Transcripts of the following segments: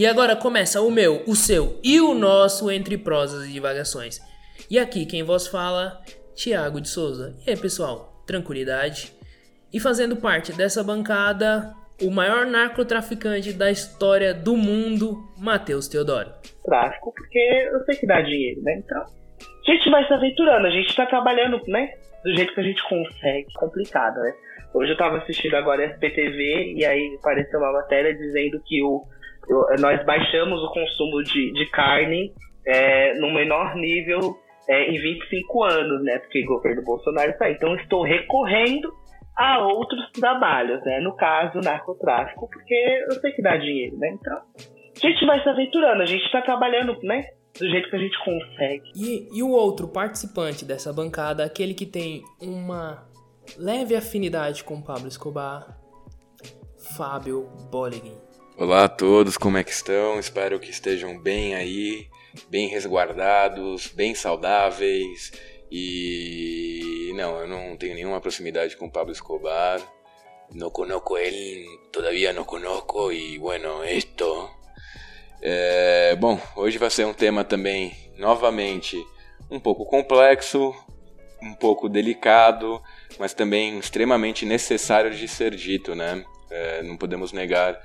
E agora começa o meu, o seu e o nosso Entre Prosas e Divagações. E aqui quem vos fala, Tiago de Souza. E aí pessoal, tranquilidade? E fazendo parte dessa bancada, o maior narcotraficante da história do mundo, Matheus Teodoro. Tráfico, porque eu sei que dá dinheiro, né? Então, a gente vai se aventurando, a gente tá trabalhando, né? Do jeito que a gente consegue. Complicado, né? Hoje eu tava assistindo agora SPTV e aí apareceu uma matéria dizendo que o, nós baixamos o consumo de, de carne é, no menor nível é, em 25 anos, né? Porque o governo Bolsonaro está aí. Então estou recorrendo a outros trabalhos, né? No caso, narcotráfico, porque eu sei que dá dinheiro, né? Então, a gente vai se aventurando, a gente está trabalhando, né? Do jeito que a gente consegue. E, e o outro participante dessa bancada, aquele que tem uma leve afinidade com Pablo Escobar, Fábio Bolligin. Olá a todos, como é que estão? Espero que estejam bem aí, bem resguardados, bem saudáveis. E não, eu não tenho nenhuma proximidade com Pablo Escobar. No conozco ele, todavía no conozco e bueno, esto. É, bom, hoje vai ser um tema também, novamente, um pouco complexo, um pouco delicado, mas também extremamente necessário de ser dito, né? É, não podemos negar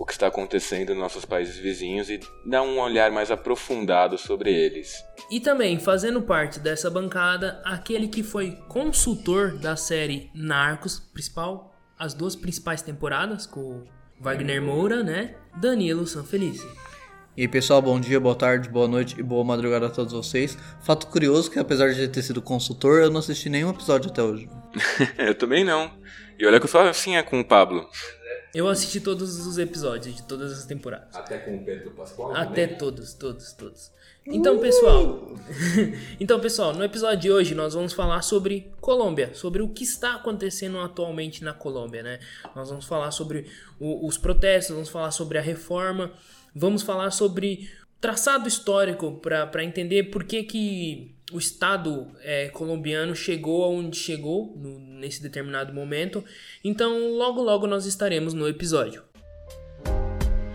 o que está acontecendo nos nossos países vizinhos e dar um olhar mais aprofundado sobre eles. E também, fazendo parte dessa bancada, aquele que foi consultor da série Narcos, principal, as duas principais temporadas, com Wagner Moura, né? Danilo Sanfelice. E aí, pessoal, bom dia, boa tarde, boa noite e boa madrugada a todos vocês. Fato curioso que apesar de ter sido consultor, eu não assisti nenhum episódio até hoje. eu também não. E olha que eu sou assim é com o Pablo. Eu assisti todos os episódios de todas as temporadas. Até com o Pedro Pascoal? Até também? todos, todos, todos. Então, pessoal, então, pessoal, no episódio de hoje nós vamos falar sobre Colômbia, sobre o que está acontecendo atualmente na Colômbia, né? Nós vamos falar sobre o, os protestos, vamos falar sobre a reforma, vamos falar sobre traçado histórico para entender por que, que o Estado é, colombiano chegou aonde chegou no, nesse determinado momento. Então, logo logo nós estaremos no episódio.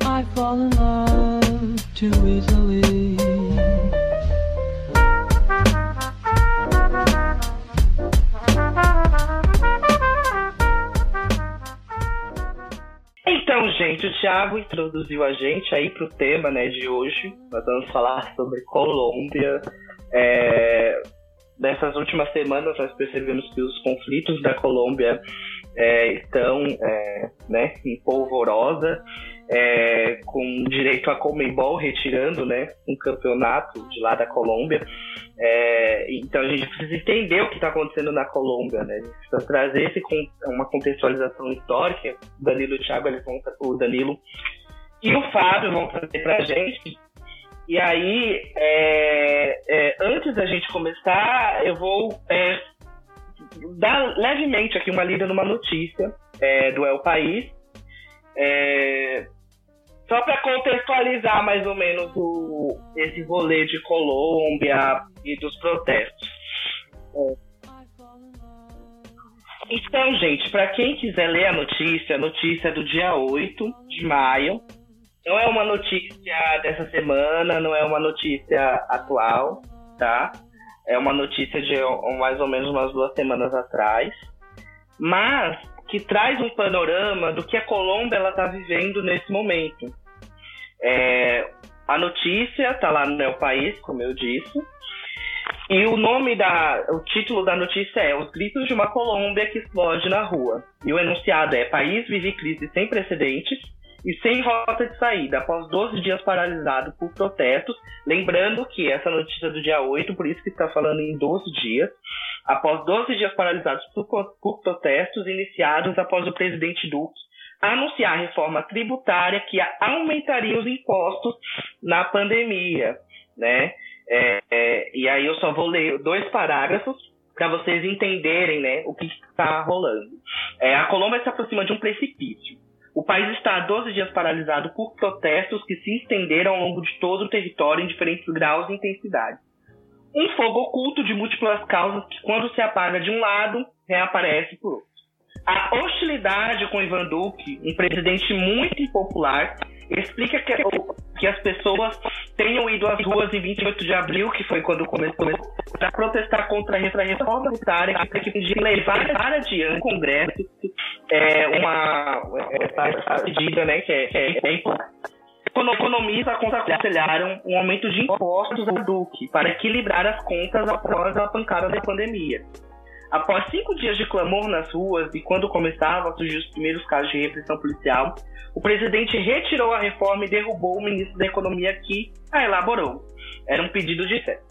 I fall in love too easily. Então, gente, o Thiago introduziu a gente aí pro tema, né, de hoje. Nós vamos falar sobre Colômbia, é, nessas últimas semanas nós percebemos que os conflitos da Colômbia é, estão é, né, em polvorosa, é, com direito a Comembol retirando né, um campeonato de lá da Colômbia. É, então a gente precisa entender o que está acontecendo na Colômbia, né? A gente precisa trazer esse, uma contextualização histórica. O Danilo e o Thiago, eles vão, o Danilo e o Fábio vão trazer para a gente e aí, é, é, antes da gente começar, eu vou é, dar levemente aqui uma lida numa notícia é, do El País, é, só para contextualizar mais ou menos o, esse rolê de Colômbia e dos protestos. Então, gente, para quem quiser ler a notícia, a notícia é do dia 8 de maio não é uma notícia dessa semana, não é uma notícia atual, tá? É uma notícia de mais ou menos umas duas semanas atrás, mas que traz um panorama do que a Colômbia ela está vivendo nesse momento. É, a notícia está lá no meu país, como eu disse, e o nome da, o título da notícia é Os gritos de uma Colômbia que explode na rua. E o enunciado é: País vive crise sem precedentes e sem rota de saída, após 12 dias paralisado por protestos. Lembrando que essa notícia é do dia 8, por isso que está falando em 12 dias. Após 12 dias paralisados por, por protestos iniciados após o presidente Duque anunciar a reforma tributária que aumentaria os impostos na pandemia, né? É, é, e aí eu só vou ler dois parágrafos para vocês entenderem, né, o que está rolando. É, a Colômbia se aproxima de um precipício. O país está há 12 dias paralisado por protestos que se estenderam ao longo de todo o território em diferentes graus de intensidade. Um fogo oculto de múltiplas causas que, quando se apaga de um lado, reaparece por outro. A hostilidade com Ivan Duque, um presidente muito impopular, explica que, que as pessoas tenham ido às ruas em 28 de abril, que foi quando começou, para protestar contra a reforma tributária, que que levar adiante o Congresso é, uma essa medida né, que é, que é, é economistas aconselharam um aumento de impostos do Duque para equilibrar as contas após a pancada da pandemia. Após cinco dias de clamor nas ruas e quando começavam a surgir os primeiros casos de repressão policial, o presidente retirou a reforma e derrubou o ministro da Economia que a elaborou. Era um pedido de fé.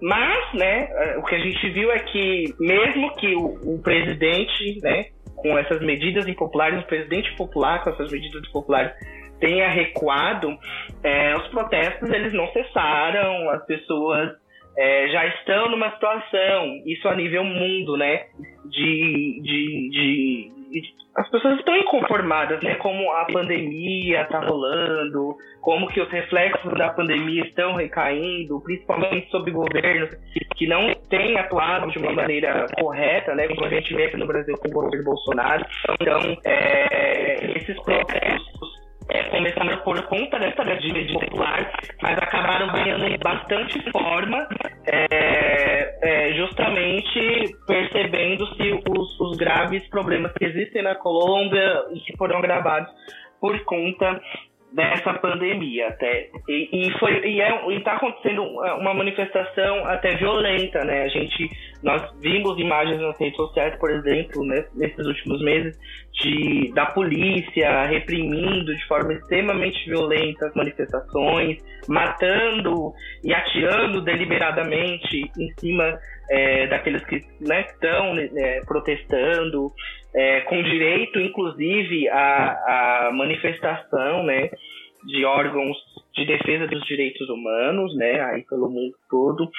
Mas, né, o que a gente viu é que, mesmo que o, o presidente, né, com essas medidas impopulares, o presidente popular com essas medidas impopulares tenha recuado, é, os protestos eles não cessaram, as pessoas é, já estão numa situação, isso a nível mundo, né? De, de, de, de, as pessoas estão inconformadas, né? Como a pandemia está rolando, como que os reflexos da pandemia estão recaindo, principalmente sobre governos que, não têm atuado de uma maneira correta, né? Como a gente vê aqui no Brasil com o governo Bolsonaro. Então, é, esses protestos é, começaram por conta dessa medida popular, mas acabaram ganhando bastante forma, é, é, justamente percebendo-se os, os graves problemas que existem na Colômbia e que foram agravados por conta dessa pandemia até. E, e foi e é está acontecendo uma manifestação até violenta né? A gente nós vimos imagens nas redes sociais por exemplo né, nesses últimos meses de da polícia reprimindo de forma extremamente violenta as manifestações matando e atirando deliberadamente em cima é, daqueles que né, estão né, protestando é, com direito, inclusive, à, à manifestação né, de órgãos de defesa dos direitos humanos, né, aí pelo mundo todo.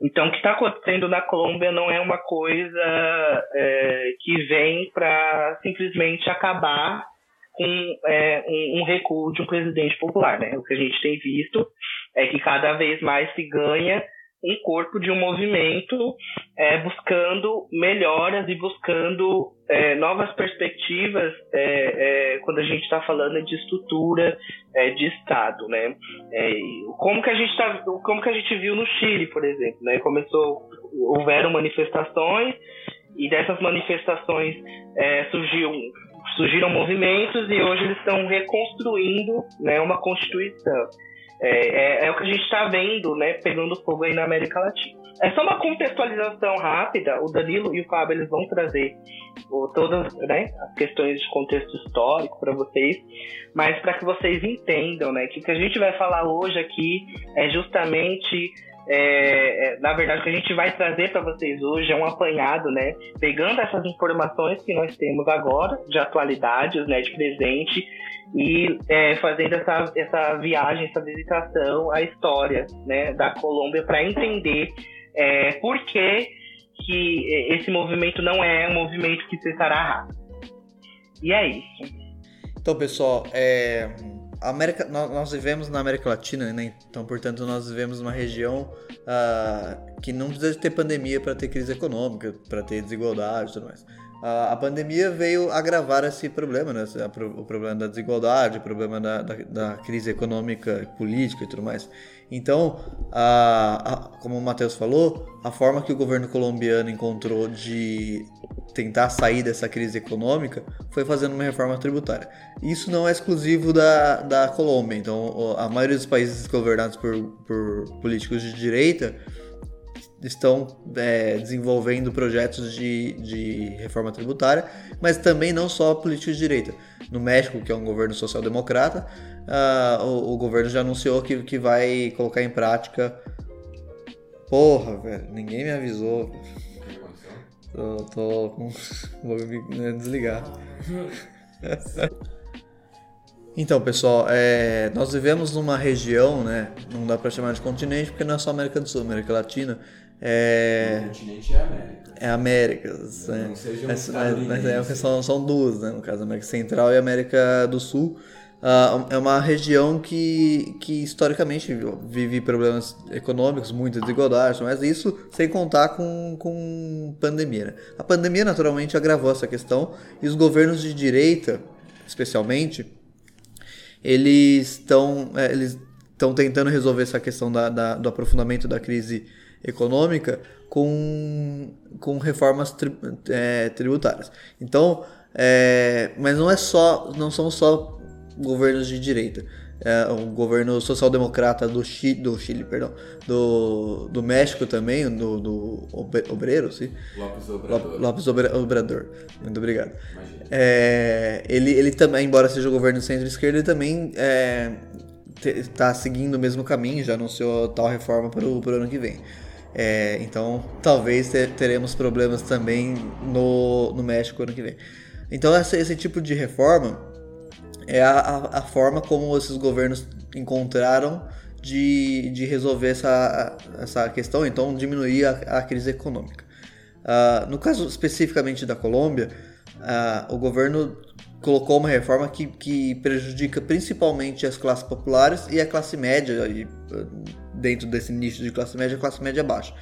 Então, o que está acontecendo na Colômbia não é uma coisa é, que vem para simplesmente acabar com é, um, um, recuo de um presidente popular. Né? O que a gente tem visto é que cada vez mais se ganha um corpo de um movimento é, buscando melhoras e buscando é, novas perspectivas é, é quando a gente está falando de estrutura é, de Estado, né? É, como que a gente tá, como que a gente viu no Chile, por exemplo, né? Começou, houveram manifestações e dessas manifestações surgiu surgiram movimentos e hoje eles estão reconstruindo né, uma constituição. É, é, é, o que a gente está vendo, né, pegando fogo aí na América Latina. É só uma contextualização rápida, o Danilo e o Fábio eles vão trazer o, todas né, as questões de contexto histórico para vocês, mas para que vocês entendam, né, que o que a gente vai falar hoje aqui é justamente é, é, na verdade, o que a gente vai trazer para vocês hoje é um apanhado, né? Pegando essas informações que nós temos agora, de atualidades, né, de presente, e é, fazendo essa, essa viagem, essa visitação à história né, da Colômbia para entender é, por que, que esse movimento não é um movimento que cessará rápido. E é isso. Então, pessoal, é, América, nós, nós, vivemos na América Latina, né? então, portanto, nós vivemos numa região uh, que não precisa ter pandemia para ter crise econômica, para ter desigualdade e tudo mais a, pandemia veio agravar esse problema, né? o problema da desigualdade, o problema da, da, da crise econômica, política e tudo mais. Então, como o Matheus falou, a forma que o governo colombiano encontrou de tentar sair dessa crise econômica foi fazendo uma reforma tributária. Isso não é exclusivo da, da Colômbia, então a maioria dos países governados por, por políticos de direita estão é, desenvolvendo projetos de, de reforma tributária, mas também não só políticos de direita. No México, que é um governo social-democrata, uh, o, o, governo já anunciou que, que vai colocar em prática. Porra, velho, ninguém me avisou. Tô, tô com. Vou me desligar. Então, pessoal, é, nós vivemos numa região, né? Não dá para chamar de continente porque não é só América do Sul, América Latina é... O continente é América. É Américas. Não, não sejam mas, mas é, são, são duas, né? No caso, América Central e América do Sul. Uh, é uma região que, que historicamente vive problemas econômicos, muita desigualdade, mas isso sem contar com, com pandemia. Né? A pandemia naturalmente agravou essa questão e os governos de direita, especialmente, eles estão é, eles estão tentando resolver essa questão da, da, do aprofundamento da crise econômica com, com reformas tri, é, tributárias. Então, é, mas não é só, não são só governos de direita. É, o governo social-democrata do Chile, do Chile, perdão, do, do México também, do, do Obreiro, sim? Lopes Obrador. Lopes Obrador. Muito obrigado. É, ele, ele também, embora seja o governo centro-esquerda, ele também está é, seguindo o mesmo caminho, já anunciou tal reforma para o ano que vem. É, então, talvez teremos problemas também no, no México ano que vem. Então, esse tipo de reforma é a, a, forma como esses governos encontraram de, de resolver essa, essa questão, então diminuir a, a crise econômica. Uh, no caso especificamente da Colômbia, uh, o governo colocou uma reforma que, que prejudica principalmente as classes populares e a classe média, e, dentro desse nicho de classe média, a classe média baixa.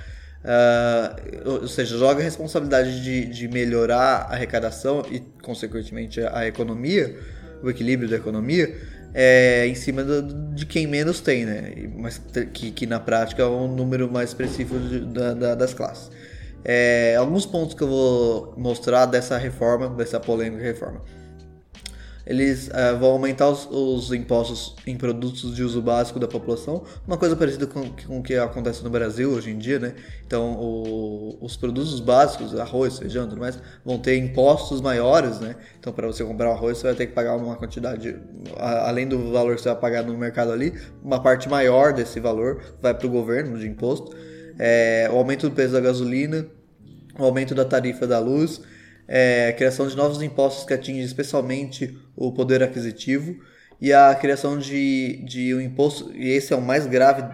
Uh, ou seja, joga a responsabilidade de, de melhorar a arrecadação e, consequentemente, a economia, o equilíbrio da economia, é, em cima do, de quem menos tem, né? Mas que, que na prática é um número mais específico de, da, da, das classes. É, alguns pontos que eu vou mostrar dessa reforma, dessa polêmica reforma eles uh, vão aumentar os, os, impostos em produtos de uso básico da população, uma coisa parecida com, com o que acontece no Brasil hoje em dia, né? Então, o, os produtos básicos, arroz, feijão, tudo mais, vão ter impostos maiores, né? Então, para você comprar arroz, você vai ter que pagar uma quantidade, a, além do valor que você vai pagar no mercado ali, uma parte maior desse valor vai para o governo de imposto. É, o aumento do preço da gasolina, o aumento da tarifa da luz, é, a criação de novos impostos que atingem especialmente o poder aquisitivo e a criação de, de um imposto, e esse é o mais grave,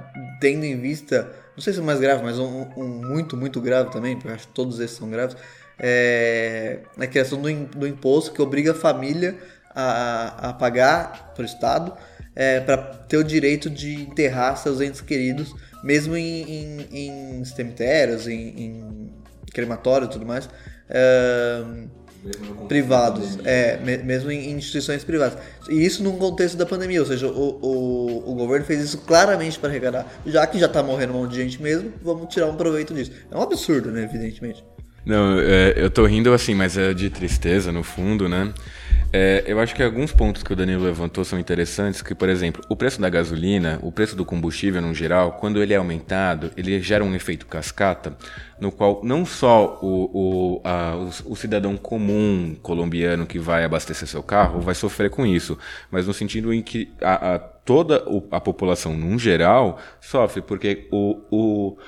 tendo em vista, não sei se é o mais grave, mas um, um muito, muito grave também, porque acho que todos esses são graves, é a criação do, do imposto que obriga a família a, a pagar para o Estado é, para ter o direito de enterrar seus entes queridos, mesmo em, em, em cemitérios, em, em crematórios e tudo mais privados, é, mesmo em instituições privadas. E isso num contexto da pandemia, ou seja, o, o, o governo fez isso claramente para arrecadar. Já que já está morrendo um monte de gente mesmo, vamos tirar um proveito disso. É um absurdo, né, evidentemente. Não, é, eu tô rindo assim, mas é de tristeza no fundo, né? É, eu acho que alguns pontos que o Danilo levantou são interessantes, que, por exemplo, o preço da gasolina, o preço do combustível no geral, quando ele é aumentado, ele gera um efeito cascata, no qual não só o, o, a, o, o cidadão comum colombiano que vai abastecer seu carro vai sofrer com isso, mas no sentido em que a, a toda a população, no geral, sofre, porque o, o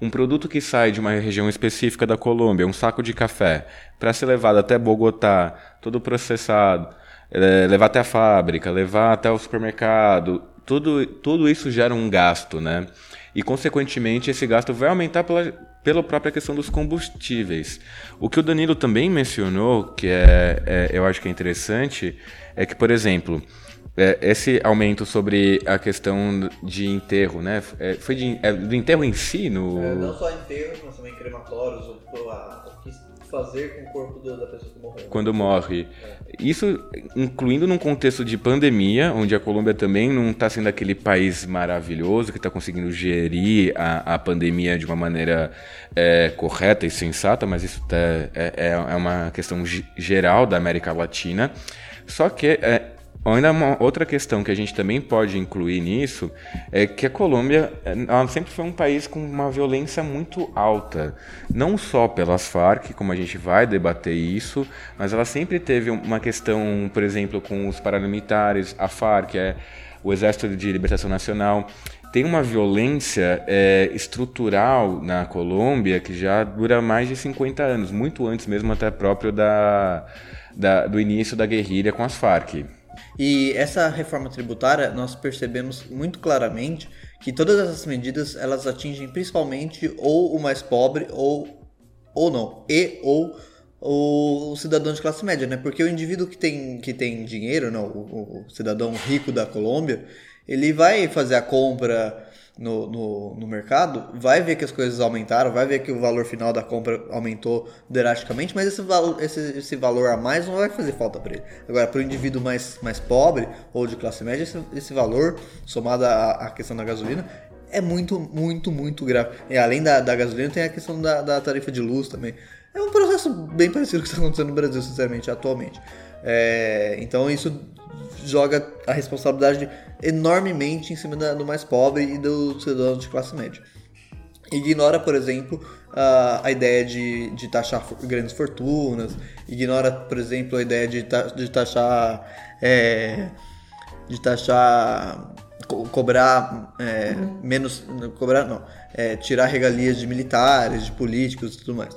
um produto que sai de uma região específica da Colômbia, um saco de café, para ser levado até Bogotá, todo processado, é, levar até a fábrica, levar até o supermercado, tudo, tudo isso gera um gasto, né? E, consequentemente, esse gasto vai aumentar pela, pela própria questão dos combustíveis. O que o Danilo também mencionou, que é, é eu acho que é interessante, é que, por exemplo, é, esse aumento sobre a questão de enterro, né? É, foi de, é, do enterro em si? No... É, não só enterro, mas também crematórios, o, que fazer com o corpo da pessoa que morreu. Quando morre. É. Isso incluindo num contexto de pandemia, onde a Colômbia também não está sendo aquele país maravilhoso que está conseguindo gerir a, a pandemia de uma maneira é, correta e sensata, mas isso tá, é, é, é uma questão geral da América Latina. Só que é, Ainda uma outra questão que a gente também pode incluir nisso é que a Colômbia sempre foi um país com uma violência muito alta, não só pelas Farc, como a gente vai debater isso, mas ela sempre teve uma questão, por exemplo, com os paramilitares, a Farc, é o Exército de Libertação Nacional, tem uma violência é, estrutural na Colômbia que já dura mais de 50 anos, muito antes mesmo até próprio da, da do início da guerrilha com as Farc. E essa reforma tributária, nós percebemos muito claramente que todas essas medidas elas atingem principalmente ou o mais pobre ou, ou não, e ou o, cidadão de classe média, né? Porque o indivíduo que tem, que tem dinheiro, não, o, o cidadão rico da Colômbia, ele vai fazer a compra no, no, no, mercado, vai ver que as coisas aumentaram, vai ver que o valor final da compra aumentou drasticamente, mas esse valor, esse, esse valor a mais não vai fazer falta para ele. Agora, para o indivíduo mais, mais pobre ou de classe média, esse, esse valor, somado à, à questão da gasolina, é muito, muito, muito grave. E além da, da gasolina, tem a questão da, da tarifa de luz também. É um processo bem parecido com o que está acontecendo no Brasil, sinceramente, atualmente. É, então isso joga a responsabilidade enormemente em cima do mais pobre e do cidadão de classe média. Ignora, por exemplo, a, a ideia de, de taxar grandes fortunas, ignora, por exemplo, a ideia de, de taxar. É, de taxar. Co cobrar é, menos. Cobrar não. É, tirar regalias de militares, de políticos e tudo mais.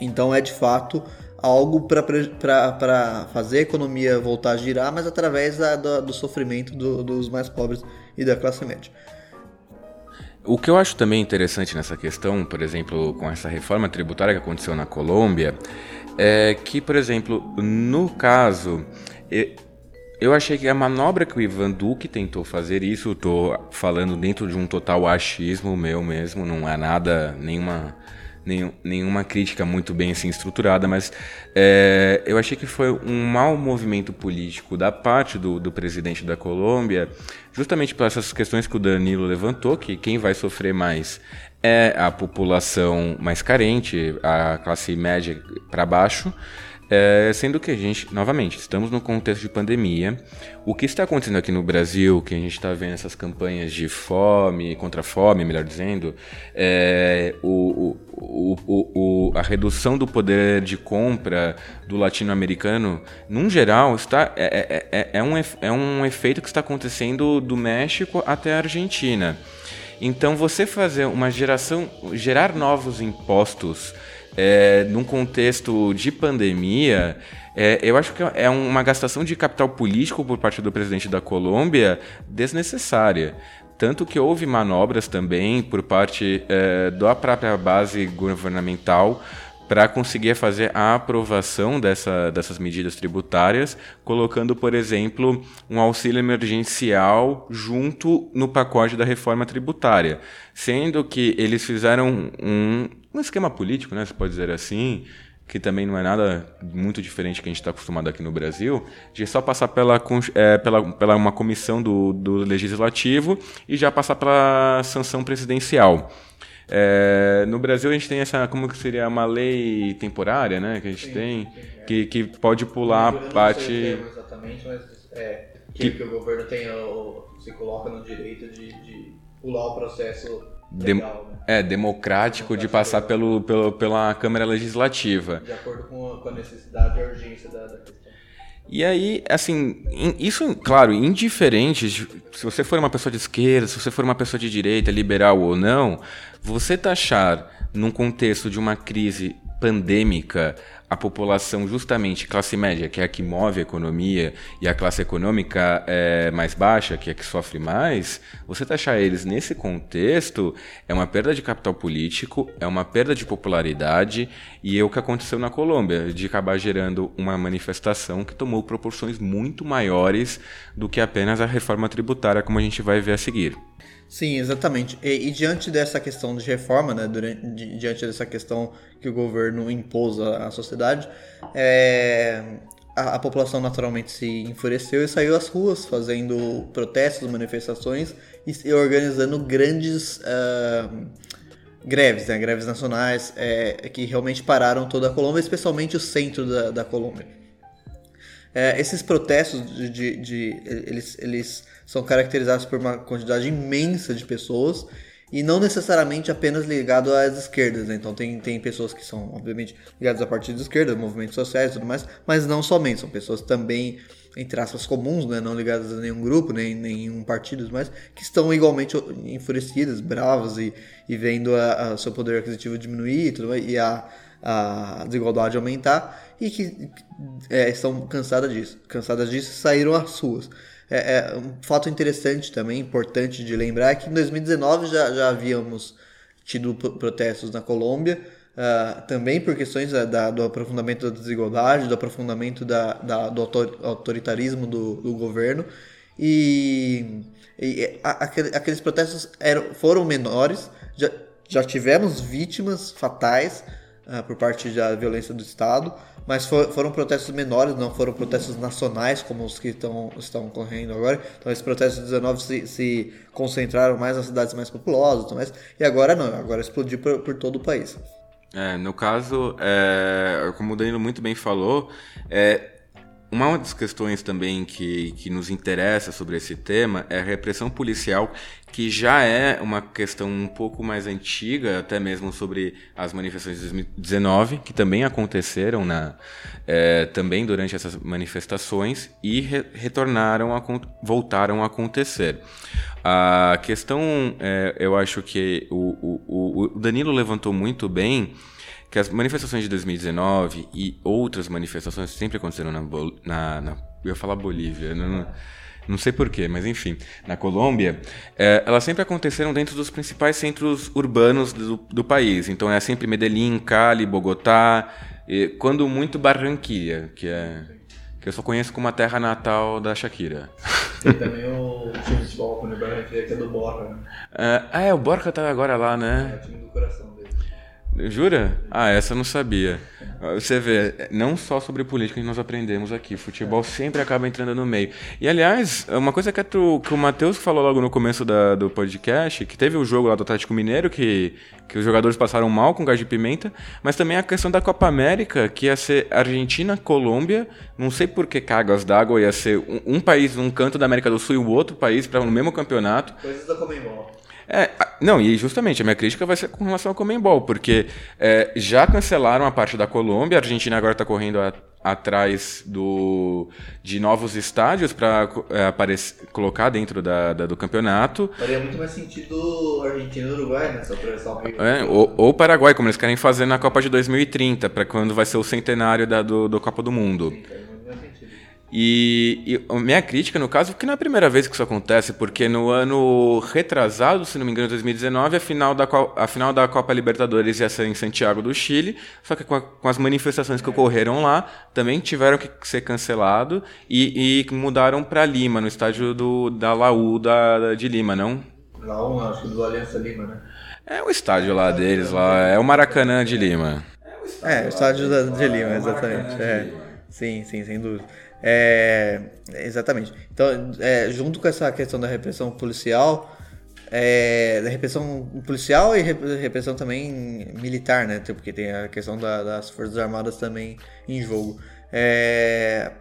Então é de fato algo para fazer a economia voltar a girar, mas através da, do, sofrimento do, dos mais pobres e da classe média. O que eu acho também interessante nessa questão, por exemplo, com essa reforma tributária que aconteceu na Colômbia, é que, por exemplo, no caso, eu achei que a manobra que o Ivan Duque tentou fazer, isso estou falando dentro de um total achismo meu mesmo, não é nada, nenhuma nenhum, nenhuma crítica muito bem assim, estruturada, mas é, eu achei que foi um mau movimento político da parte do, do presidente da Colômbia, justamente por essas questões que o Danilo levantou, que quem vai sofrer mais é a população mais carente, a classe média para baixo. É, sendo que a gente, novamente, estamos no contexto de pandemia. O que está acontecendo aqui no Brasil, que a gente está vendo essas campanhas de fome, contra fome, melhor dizendo, é, o, o, o, a redução do poder de compra do latino-americano, num geral, está, é, é, é, é, um, é um efeito que está acontecendo do México até a Argentina. Então, você fazer uma geração, gerar novos impostos é, num contexto de pandemia, é, eu acho que é uma gastação de capital político por parte do presidente da Colômbia desnecessária. Tanto que houve manobras também por parte é, da própria base governamental para conseguir fazer a aprovação dessa, dessas medidas tributárias, colocando, por exemplo, um auxílio emergencial junto no pacote da reforma tributária, sendo que eles fizeram um, um esquema político, né, você pode dizer assim, que também não é nada muito diferente que a gente está acostumado aqui no Brasil, de só passar pela, é, pela, pela uma comissão do, do legislativo e já passar pela sanção presidencial. É, no Brasil a gente tem essa, como que seria uma lei temporária, né? Que a gente sim, tem, sim, é. que, que pode pular a parte. exatamente, mas é, que, que, o governo tem, se coloca no direito de, de pular o processo legal, né? É, democrático de passar pelo, pelo, pela Câmara Legislativa. De acordo com a, com a necessidade e a urgência da, da questão. E aí, assim, isso, claro, indiferente, se você for uma pessoa de esquerda, se você for uma pessoa de direita, liberal ou não, você taxar num contexto de uma crise pandêmica a população justamente classe média, que é a que move a economia, e a classe econômica é mais baixa, que é a que sofre mais, você taxar eles nesse contexto é uma perda de capital político, é uma perda de popularidade, e é o que aconteceu na Colômbia, de acabar gerando uma manifestação que tomou proporções muito maiores do que apenas a reforma tributária, como a gente vai ver a seguir. Sim, exatamente. E, e, diante dessa questão de reforma, né, durante, di, diante dessa questão que o governo impôs à, à sociedade, é, a, a, população naturalmente se enfureceu e saiu às ruas fazendo protestos, manifestações e, e organizando grandes uh, greves, né, greves nacionais é, que realmente pararam toda a Colômbia, especialmente o centro da, da Colômbia. É, esses protestos de, de, de, eles, eles são caracterizados por uma quantidade imensa de pessoas e não necessariamente apenas ligado às esquerdas. Né? Então tem, tem pessoas que são, obviamente, ligadas a partidos de esquerda, movimentos sociais e tudo mais, mas não somente, são pessoas também, entre aspas, comuns, né? não ligadas a nenhum grupo, nem nenhum partido, mas que estão igualmente enfurecidas, bravas e, e vendo a seu poder aquisitivo diminuir e, tudo, e a, a desigualdade aumentar e que é, estão cansadas disso, cansadas disso saíram às ruas. É, é, um fato interessante também, importante de lembrar, é que em 2019 já, já havíamos tido protestos na Colômbia, uh, também por questões da, da, do aprofundamento da desigualdade, do aprofundamento da, da do autoritarismo do, do, governo, e, e a, aquele, aqueles protestos eram, foram menores, já, já tivemos vítimas fatais uh, por parte da violência do Estado, mas for, foram protestos menores, não foram protestos nacionais como os que tão, estão ocorrendo agora. Então, esses protestos de 19 se, se concentraram mais nas cidades mais populosas, mais, e agora não, agora explodiu por, por todo o país. É, no caso, é, como o Danilo muito bem falou, é, uma das questões também que, que nos interessa sobre esse tema é a repressão policial, que já é uma questão um pouco mais antiga, até mesmo sobre as manifestações de 2019, que também aconteceram na, é, também durante essas manifestações e re, retornaram, a, voltaram a acontecer. A questão, é, eu acho que o, o, o Danilo levantou muito bem que as manifestações de 2019 e outras manifestações sempre aconteceram na, na, na eu ia falar Bolívia, não, não sei porquê, mas enfim, na Colômbia, é, elas sempre aconteceram dentro dos principais centros urbanos do, do país. Então é sempre Medellín, Cali, Bogotá, e, quando muito Barranquilla, que é que eu só conheço como a terra natal da Shakira. Tem também o time de futebol no Barranquilla que é do Borja. Né? Ah, é, o Borja tá agora lá, né? É o time do coração. Jura? Ah, essa eu não sabia. Você vê, não só sobre política que nós aprendemos aqui. Futebol sempre acaba entrando no meio. E, aliás, uma coisa que, tu, que o Matheus falou logo no começo da, do podcast, que teve o jogo lá do Atlético Mineiro, que, que os jogadores passaram mal com gás de pimenta, mas também a questão da Copa América, que ia ser Argentina, Colômbia, não sei por que cagas d'água, ia ser um, um país num canto da América do Sul e o outro país para no mesmo campeonato. Coisas da Comembol. É, não, e justamente a minha crítica vai ser com relação ao Comembol, porque é, já cancelaram a parte da Colômbia, a Argentina agora está correndo a, atrás do, de novos estádios para é, colocar dentro da, da, do campeonato. Faria muito mais sentido Argentina e Uruguai, né? Só atravessar o Rio. É, ou, ou Paraguai, como eles querem fazer na Copa de 2030, para quando vai ser o centenário da, do, do Copa do Mundo. Sim, e, e, a minha crítica, no caso, que não é a primeira vez que isso acontece, porque no ano retrasado, se não me engano, 2019, a final da, a final da Copa Libertadores ia ser em Santiago do Chile, só que com, a, com as manifestações que ocorreram lá, também tiveram que ser cancelado e, e mudaram para Lima, no estádio do, da Laú da, de Lima, não? Laú, acho que do Aliança Lima, né? É o estádio lá deles, lá, é o Maracanã de Lima. É, o estádio de Lima, exatamente. É. Sim, sim, sem dúvida. É, exatamente. Então, é, junto com essa questão da repressão policial, é, da repressão policial e repressão também militar, né? Porque tem a questão da, das Forças Armadas também em jogo. É,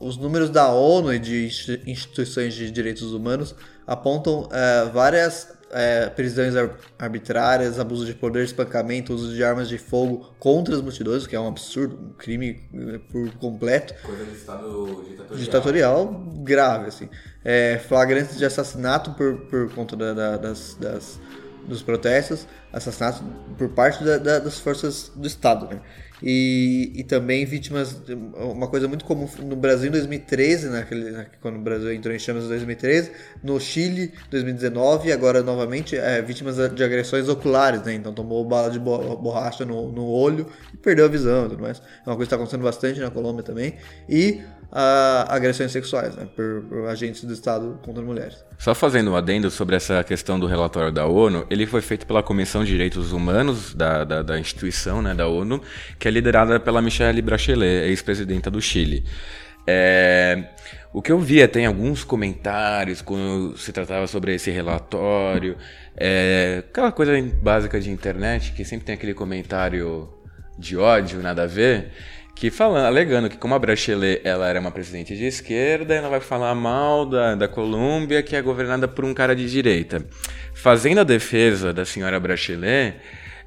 os números da ONU e de instituições de direitos humanos apontam é, várias é, prisões arbitrárias, abuso de poder, espancamento, uso de armas de fogo contra as multidões, que é um absurdo, um crime eh, por completo. Coisa de Estado ditatorial. Ditatorial grave, assim. É, flagrantes de assassinato por, por conta da, da, das, das, dos protestos, assassinato por parte da, das forças do Estado, né? E, e também vítimas, uma coisa muito comum no Brasil em 2013, naquele, né, quando o Brasil entrou em chamas em 2013, no Chile 2019 e agora novamente é, vítimas de agressões oculares, né? Então tomou bala de borracha no, no olho e perdeu a visão tudo mais. É uma coisa que está acontecendo bastante na Colômbia também. E a agressões sexuais né, por, por, agentes do Estado contra mulheres. Só fazendo um adendo sobre essa questão do relatório da ONU, ele foi feito pela Comissão de Direitos Humanos da, da, da instituição né, da ONU, que é liderada pela Michelle Bachelet, ex-presidenta do Chile. É, o que eu vi até em alguns comentários quando se tratava sobre esse relatório, é, aquela coisa básica de internet que sempre tem aquele comentário de ódio, nada a ver que falando, alegando que como a Bachelet ela era uma presidente de esquerda, ela vai falar mal da, da Colômbia, que é governada por um cara de direita. Fazendo a defesa da senhora Bachelet,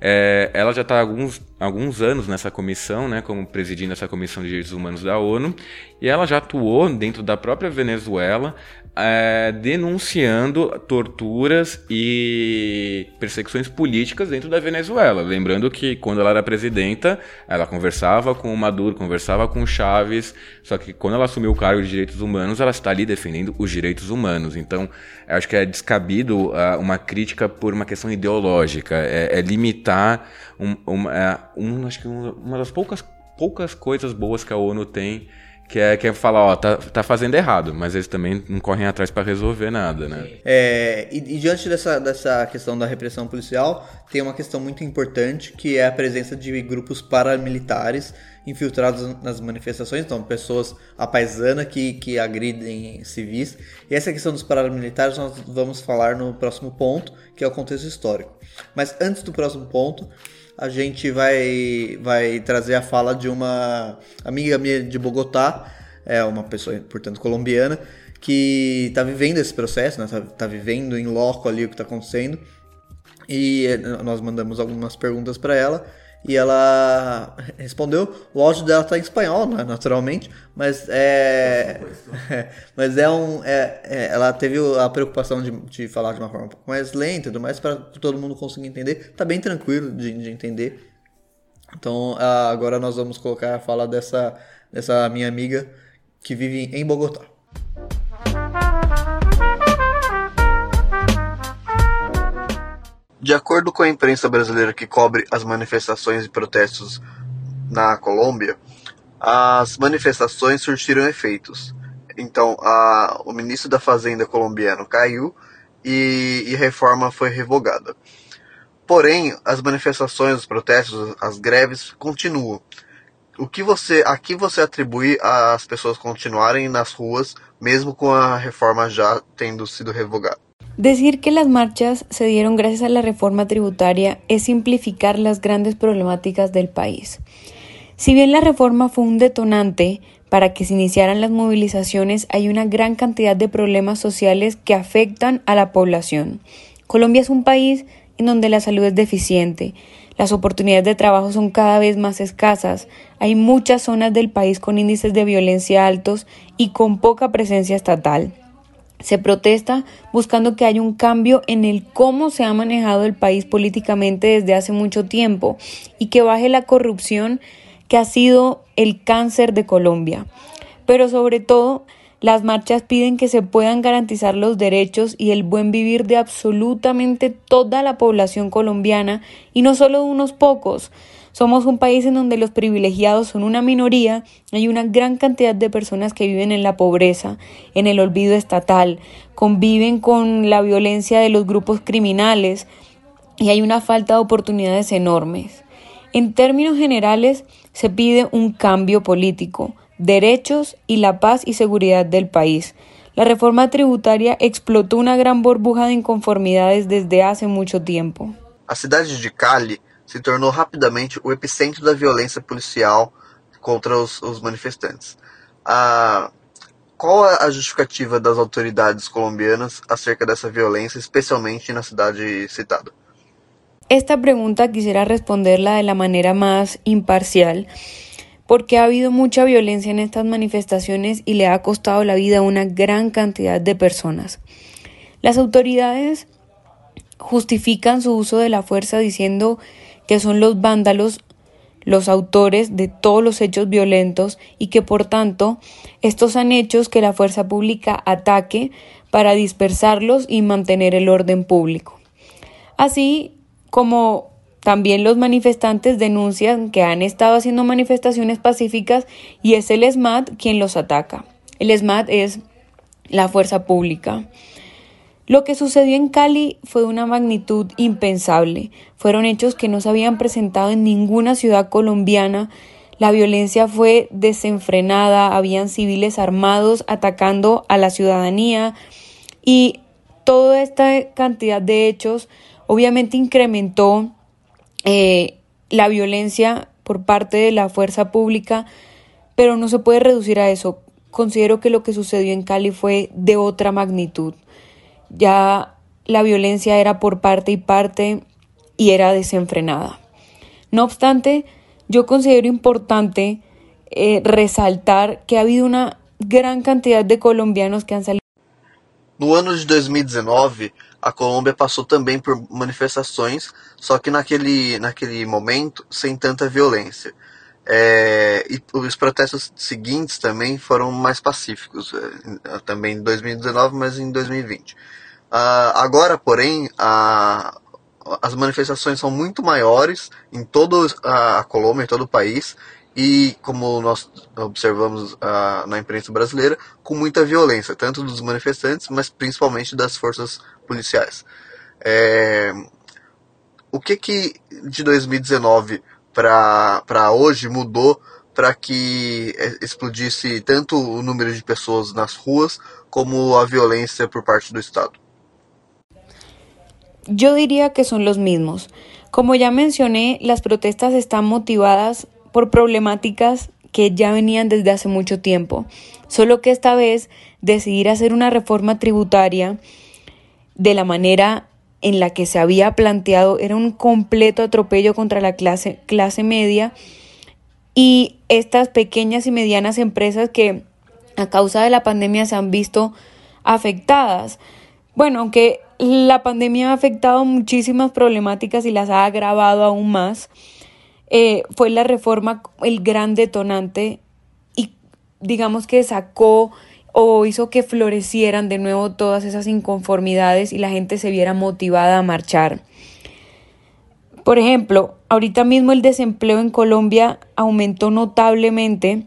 é, ela já está há alguns, alguns anos nessa comissão, né, como presidindo essa comissão de direitos humanos da ONU, e ela já atuou dentro da própria Venezuela é, denunciando torturas e perseguições políticas dentro da Venezuela. Lembrando que quando ela era presidenta, ela conversava com o Maduro, conversava com o Chaves, só que quando ela assumiu o cargo de direitos humanos, ela está ali defendendo os direitos humanos. Então, acho que é descabido uh, uma crítica por uma questão ideológica, é, é limitar um, um, é, um, acho que uma das poucas poucas coisas boas que a ONU tem que é, que é falar, ó, tá, tá fazendo errado, mas eles também não correm atrás para resolver nada, né? É, e, e, diante dessa, dessa questão da repressão policial, tem uma questão muito importante que é a presença de grupos paramilitares infiltrados nas manifestações, então pessoas a paisana que, que agridem civis. E essa questão dos paramilitares nós vamos falar no próximo ponto, que é o contexto histórico. Mas antes do próximo ponto, a gente vai, vai trazer a fala de uma amiga minha de Bogotá, é uma pessoa, portanto, colombiana, que está vivendo esse processo, está né? Tá, tá vivendo em loco ali o que está acontecendo. E eh, nós mandamos algumas perguntas para ela e ela respondeu. O áudio dela tá em espanhol, né, naturalmente, mas é, mas é um, é, é, ela teve a preocupação de, de falar de uma forma um pouco mais lenta, tudo mais para todo mundo conseguir entender. Tá bem tranquilo de, de entender. Então agora nós vamos colocar a fala dessa dessa minha amiga que vive em Bogotá. De acordo com a imprensa brasileira que cobre as manifestações e protestos na Colômbia, as manifestações surtiram efeitos. Então, a, o ministro da Fazenda colombiano caiu e, e a reforma foi revogada. Porém, as manifestações, os protestos, as greves continuam. O que você, a que você atribui as pessoas continuarem nas ruas, mesmo com a reforma já tendo sido revogada? Decir que las marchas se dieron gracias a la reforma tributaria es simplificar las grandes problemáticas del país. Si bien la reforma fue un detonante para que se iniciaran las movilizaciones, hay una gran cantidad de problemas sociales que afectan a la población. Colombia es un país en donde la salud es deficiente, las oportunidades de trabajo son cada vez más escasas, hay muchas zonas del país con índices de violencia altos y con poca presencia estatal. Se protesta buscando que haya un cambio en el cómo se ha manejado el país políticamente desde hace mucho tiempo y que baje la corrupción que ha sido el cáncer de Colombia. Pero sobre todo, las marchas piden que se puedan garantizar los derechos y el buen vivir de absolutamente toda la población colombiana y no solo de unos pocos, somos un país en donde los privilegiados son una minoría, hay una gran cantidad de personas que viven en la pobreza, en el olvido estatal, conviven con la violencia de los grupos criminales y hay una falta de oportunidades enormes. En términos generales, se pide un cambio político, derechos y la paz y seguridad del país. La reforma tributaria explotó una gran burbuja de inconformidades desde hace mucho tiempo. A ciudad de Cali se tornou rapidamente o epicentro da violência policial contra os, os manifestantes. Ah, qual a justificativa das autoridades colombianas acerca dessa violência, especialmente na cidade citada? Esta pregunta quisiera responderla de la manera más imparcial, porque ha habido mucha violencia en estas manifestaciones y le ha costado la vida a una gran cantidad de personas. Las autoridades justifican su uso de la fuerza diciendo que son los vándalos los autores de todos los hechos violentos y que por tanto estos han hecho que la fuerza pública ataque para dispersarlos y mantener el orden público. Así como también los manifestantes denuncian que han estado haciendo manifestaciones pacíficas y es el SMAT quien los ataca. El SMAT es la fuerza pública. Lo que sucedió en Cali fue de una magnitud impensable. Fueron hechos que no se habían presentado en ninguna ciudad colombiana. La violencia fue desenfrenada, habían civiles armados atacando a la ciudadanía y toda esta cantidad de hechos obviamente incrementó eh, la violencia por parte de la fuerza pública, pero no se puede reducir a eso. Considero que lo que sucedió en Cali fue de otra magnitud ya la violencia era por parte y parte y era desenfrenada. No obstante, yo considero importante eh, resaltar que ha habido una gran cantidad de colombianos que han salido. No ano de 2019, a Colômbia passou também por manifestações, só que naquele, naquele momento sem tanta violência. É, e os protestos seguintes também foram mais pacíficos, é, também em 2019, mas em 2020. Uh, agora, porém, a, as manifestações são muito maiores em toda a Colômbia, em todo o país, e como nós observamos uh, na imprensa brasileira, com muita violência, tanto dos manifestantes, mas principalmente das forças policiais. É... O que que de 2019 para hoje mudou para que explodisse tanto o número de pessoas nas ruas como a violência por parte do Estado? Yo diría que son los mismos. Como ya mencioné, las protestas están motivadas por problemáticas que ya venían desde hace mucho tiempo, solo que esta vez decidir hacer una reforma tributaria de la manera en la que se había planteado era un completo atropello contra la clase, clase media y estas pequeñas y medianas empresas que a causa de la pandemia se han visto afectadas. Bueno, aunque la pandemia ha afectado muchísimas problemáticas y las ha agravado aún más, eh, fue la reforma el gran detonante y digamos que sacó o hizo que florecieran de nuevo todas esas inconformidades y la gente se viera motivada a marchar. Por ejemplo, ahorita mismo el desempleo en Colombia aumentó notablemente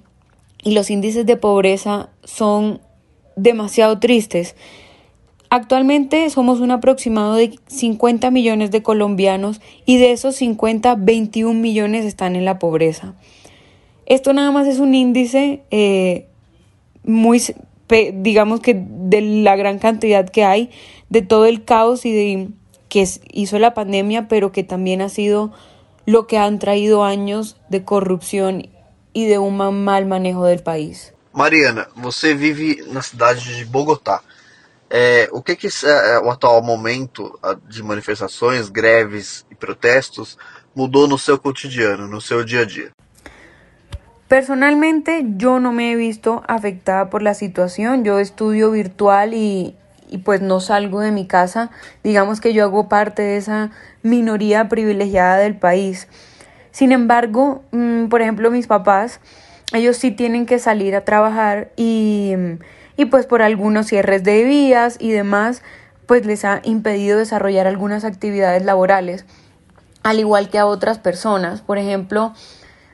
y los índices de pobreza son demasiado tristes. Actualmente somos un aproximado de 50 millones de colombianos y de esos 50, 21 millones están en la pobreza. Esto nada más es un índice eh, muy, digamos que de la gran cantidad que hay, de todo el caos y de que hizo la pandemia, pero que también ha sido lo que han traído años de corrupción y de un mal manejo del país. Mariana, você vive na cidade de Bogotá. É, o que, que o atual momento de manifestações, greves e protestos mudou no seu cotidiano, no seu dia a dia? Personalmente yo no me he visto afectada por la situación, yo estudio virtual y, y, pues no salgo de mi casa, digamos que yo hago parte de esa minoría privilegiada del país. Sin embargo, mmm, por ejemplo, mis papás, ellos sí tienen que salir a trabajar y y pues por algunos cierres de vías y demás, pues les ha impedido desarrollar algunas actividades laborales, al igual que a otras personas. Por ejemplo,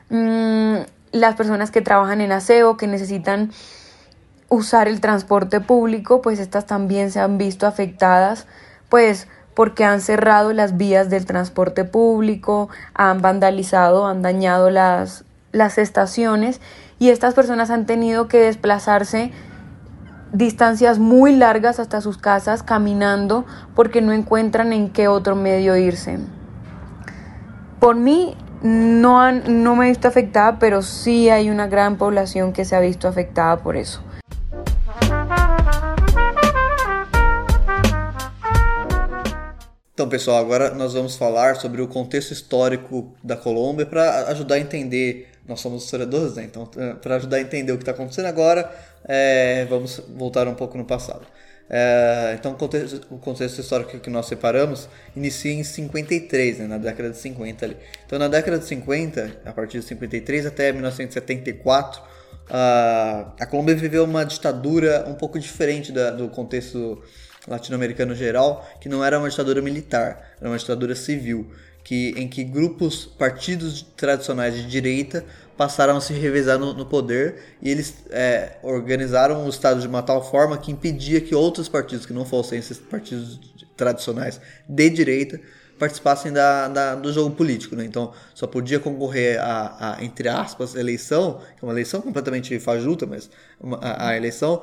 mmm, las personas que trabajan en aseo, que necesitan usar el transporte público, pues estas también se han visto afectadas, pues porque han cerrado las vías del transporte público, han vandalizado, han dañado las, las estaciones y estas personas han tenido que desplazarse distancias muy largas hasta sus casas caminando porque no encuentran en qué otro medio irse. Por mí no, han, no me he visto afectada, pero sí hay una gran población que se ha visto afectada por eso. Então, pessoal, agora nós vamos falar sobre o contexto histórico da Colômbia para ajudar a entender. Nós somos historiadores, né? Então, para ajudar a entender o que está acontecendo agora, é, vamos voltar um pouco no passado. É, então, o contexto, o contexto, histórico que nós separamos inicia em 53, né, na década de 50 ali. Então, na década de 50, a partir de 53 até 1974, a, a Colômbia viveu uma ditadura um pouco diferente da, do contexto latino-americano geral, que não era uma ditadura militar, era uma ditadura civil, que, em que grupos, partidos tradicionais de direita passaram a se revezar no, no poder e eles é, organizaram o Estado de uma tal forma que impedia que outros partidos que não fossem esses partidos tradicionais de direita participassem da, da, do jogo político. Né? Então só podia concorrer a, a, entre aspas, eleição, que é uma eleição completamente fajuta, mas uma, a, a, eleição,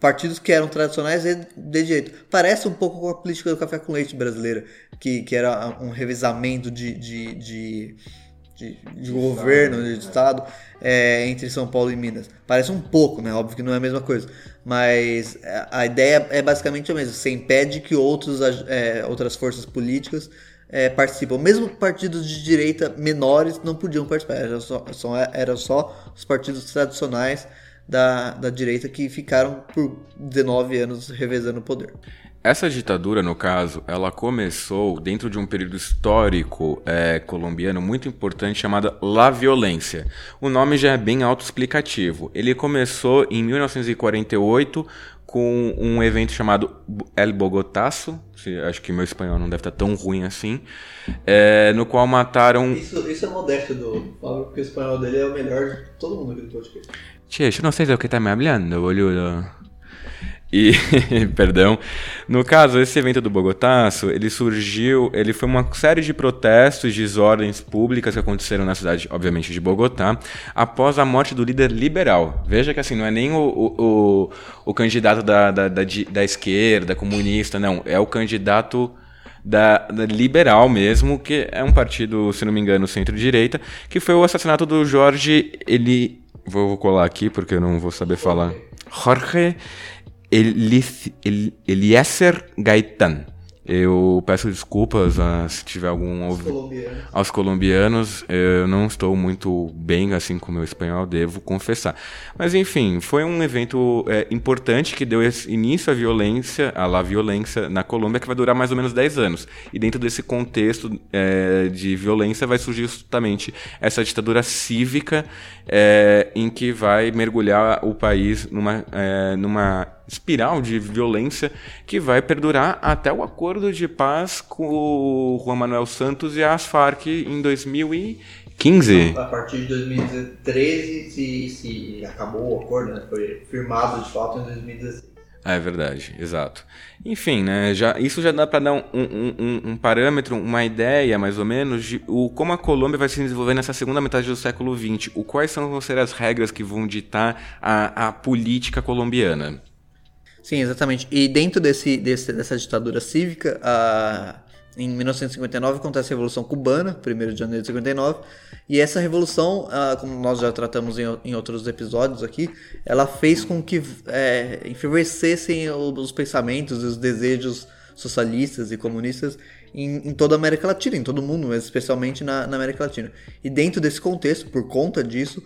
partidos que eram tradicionais de, de direito. Parece um pouco com a política do café com leite brasileira, que, que era um revezamento de, de, de de, de governo, de Estado, é, entre São Paulo e Minas. Parece um pouco, né? Óbvio que não é a mesma coisa. Mas a ideia é basicamente a mesma. Você impede que outros, é, outras forças políticas é, participam. Mesmo partidos de direita menores não podiam participar. Eram só, só, eram só os partidos tradicionais da, da direita que ficaram por 19 anos revezando o poder. Essa ditadura, no caso, ela começou dentro de um período histórico é, colombiano muito importante chamado La Violência. O nome já é bem autoexplicativo. Ele começou em 1948 com um evento chamado El Bogotaço, acho que meu espanhol não deve estar tão ruim assim, é, no qual mataram... Isso, isso é modesto do Fábio, porque o espanhol dele é o melhor de todo mundo aqui do podcast. Che, eu não sei do que tá me hablando, boludo. E, perdão, no caso, esse evento do Bogotaço, ele surgiu, ele foi uma série de protestos, desordens públicas que aconteceram na cidade, obviamente, de Bogotá, após a morte do líder liberal. Veja que assim, não é nem o, o, o, candidato da, da, da, da, esquerda, comunista, não, é o candidato da, da, liberal mesmo, que é um partido, se não me engano, centro-direita, que foi o assassinato do Jorge, ele... Vou colar aqui porque eu não vou saber falar. Jorge Eliezer Gaitan. Eu peço desculpas a, se tiver algum aos colombianos. aos colombianos. Eu não estou muito bem assim com o meu espanhol, devo confessar. Mas enfim, foi um evento é, importante que deu início à violência, à la violência na Colômbia, que vai durar mais ou menos 10 anos. E dentro desse contexto é, de violência vai surgir justamente essa ditadura cívica é, em que vai mergulhar o país numa, é, numa espiral de violência que vai perdurar até o acordo de paz com o Juan Manuel Santos e as Farc em 2015. A partir de 2013 se, se acabou o acordo, né? foi firmado de fato em 2016. É verdade, exato. Enfim, né, já, isso já dá para dar um, um, um, um, parâmetro, uma ideia, mais ou menos, de o, como a Colômbia vai se desenvolver nessa segunda metade do século XX. O, quais são vão ser as regras que vão ditar a, a política colombiana. Sim, exatamente. E dentro desse, desse dessa ditadura cívica, a, em 1959 acontece a Revolução Cubana, 1 de janeiro de 59, e essa revolução, como nós já tratamos em, outros episódios aqui, ela fez com que é, os pensamentos e os desejos socialistas e comunistas em, em, toda a América Latina, em todo o mundo, mas especialmente na, na América Latina. E dentro desse contexto, por conta disso,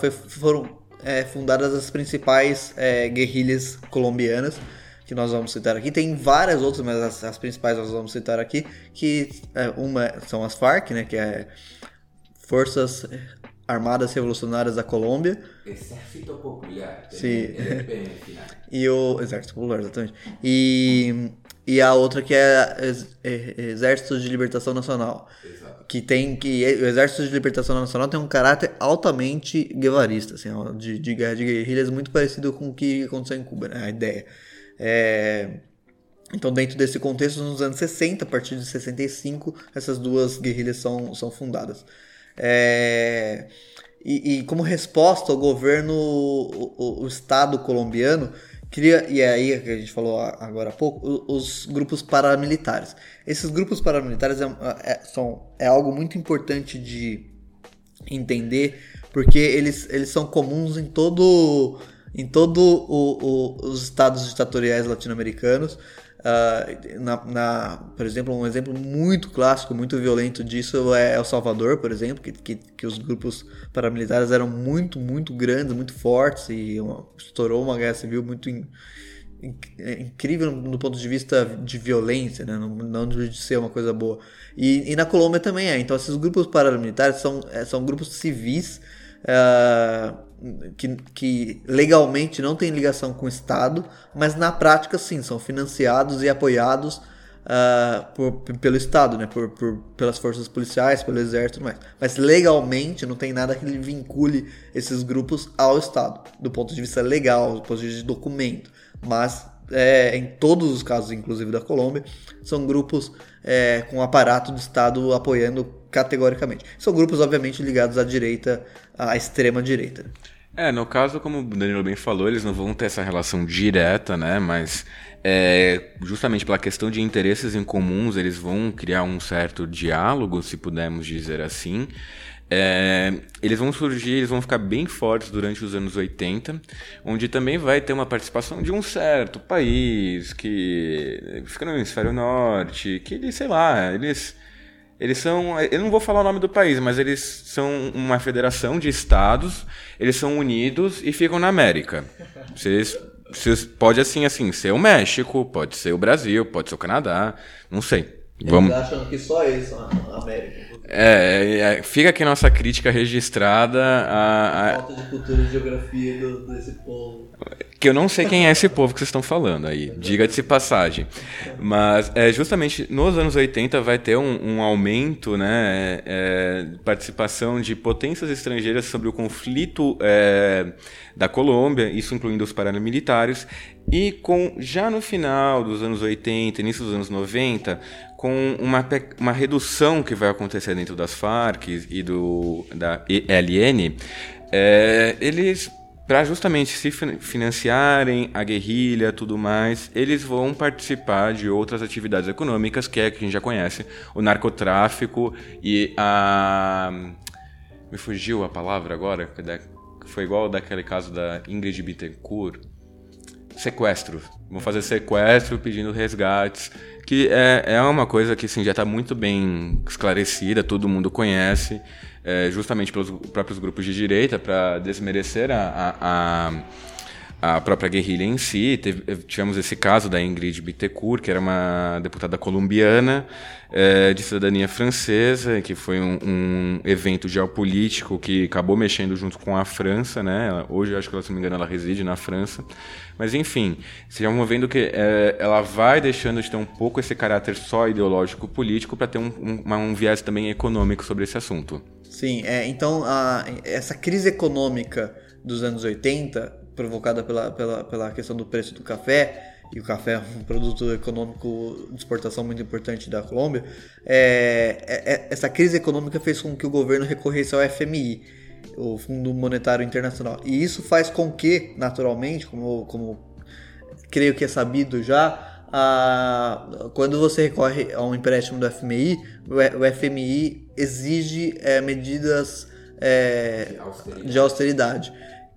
foi, foram é, fundadas as principais é, guerrilhas colombianas que nós vamos citar aqui. Tem várias outras, mas as, as principais nós vamos citar aqui, que é, uma são as FARC, né, que é Forças Armadas Revolucionárias da Colômbia. Exército Popular. Sim. e o Exército Popular, exatamente. E, e a outra que é, Exército de Libertação Nacional. Exato que tem que o Exército de Libertação Nacional tem um caráter altamente guevarista, assim, de, de guerra de guerrilhas muito parecido com o que aconteceu em Cuba, né? a ideia. É... Então, dentro desse contexto, nos anos 60, a partir de 65, essas duas guerrilhas são, são fundadas. É... E, e, como resposta, o governo, o, o, o Estado colombiano cria, e é aí que a gente falou agora há pouco, os grupos paramilitares. Esses grupos paramilitares é, é, são, é algo muito importante de entender, porque eles, eles são comuns em todo em todo o, o, os estados ditatoriais latino-americanos. Uh, na, na, por exemplo, um exemplo muito clássico, muito violento disso é El Salvador, por exemplo, que, que, que os grupos paramilitares eram muito, muito grandes, muito fortes e uma, estourou uma guerra civil muito in, in, incrível no ponto de vista de violência, né? não, não de ser uma coisa boa. E, e na Colômbia também é. Então, esses grupos paramilitares são, é, são grupos civis. Uh, que, que legalmente não tem ligação com o Estado, mas na prática sim, são financiados e apoiados uh, por, pelo Estado, né? Por, por, pelas forças policiais, pelo exército e mais. Mas legalmente não tem nada que vincule esses grupos ao Estado, do ponto de vista legal, do ponto de vista de documento. Mas é, em todos os casos, inclusive da Colômbia, são grupos é, com aparato do Estado apoiando categoricamente. São grupos, obviamente, ligados à direita, à extrema direita. É, no caso, como o Danilo bem falou, eles não vão ter essa relação direta, né? Mas é, justamente pela questão de interesses em comuns, eles vão criar um certo diálogo, se pudermos dizer assim. É, eles vão surgir, eles vão ficar bem fortes durante os anos 80, onde também vai ter uma participação de um certo país que fica no hemisfério norte, que sei lá, eles eles são. Eu não vou falar o nome do país, mas eles são uma federação de estados, eles são unidos e ficam na América. Vocês, vocês pode assim, assim, ser o México, pode ser o Brasil, pode ser o Canadá, não sei. Eles Vamos... acham que só eles são a América. É, é, fica aqui nossa crítica registrada a, a... Falta de cultura e geografia do, desse povo. Que eu não sei quem é esse povo que vocês estão falando aí, diga-se passagem. Mas é, justamente nos anos 80 vai ter um, um aumento, né, é, participação de potências estrangeiras sobre o conflito é, da Colômbia, isso incluindo os paramilitares, e com já no final dos anos 80, início dos anos 90, com uma, uma redução que vai acontecer dentro das Farc e do, da ELN, é, eles, para justamente se financiarem a guerrilha tudo mais, eles vão participar de outras atividades econômicas, que é que a gente já conhece, o narcotráfico e a... Me fugiu a palavra agora, foi igual daquele caso da Ingrid Bittencourt, sequestro. Vão fazer sequestro pedindo resgates que é, é uma coisa que assim, já está muito bem esclarecida, todo mundo conhece, é, justamente pelos próprios grupos de direita, para desmerecer a, a, a, própria guerrilha em si. Teve, tivemos esse caso da Ingrid Bittencourt, que era uma deputada colombiana é, de cidadania francesa, que foi um, um, evento geopolítico que acabou mexendo junto com a França. Né? Hoje, acho que, se não me engano, ela reside na França. Mas enfim, vocês vão vendo que é, ela vai deixando de ter um pouco esse caráter só ideológico político para ter um, um, um, viés também econômico sobre esse assunto. Sim, é, então a, essa crise econômica dos anos 80, provocada pela, pela, pela questão do preço do café, e o café é um produto econômico de exportação muito importante da Colômbia, é, é, é essa crise econômica fez com que o governo recorresse ao FMI o Fundo Monetário Internacional. E isso faz com que, naturalmente, como, como creio que é sabido já, a, quando você recorre a um empréstimo do FMI, o, FMI exige é, medidas é, de austeridade. De austeridade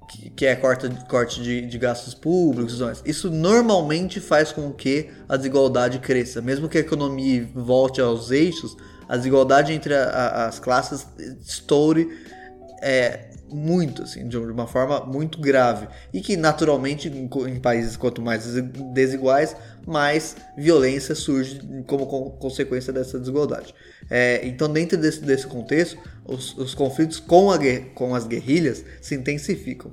que, que, é corte, corte de, de gastos públicos. Isso normalmente faz com que a desigualdade cresça. Mesmo que a economia volte aos eixos, a desigualdade entre a, a, as classes estoure é, muito, assim, de uma forma muito grave. E que, naturalmente, em, países quanto mais desiguais, mais violência surge como consequência dessa desigualdade. É, então, dentro desse, desse contexto, os, os conflitos com, a, com as guerrilhas se intensificam.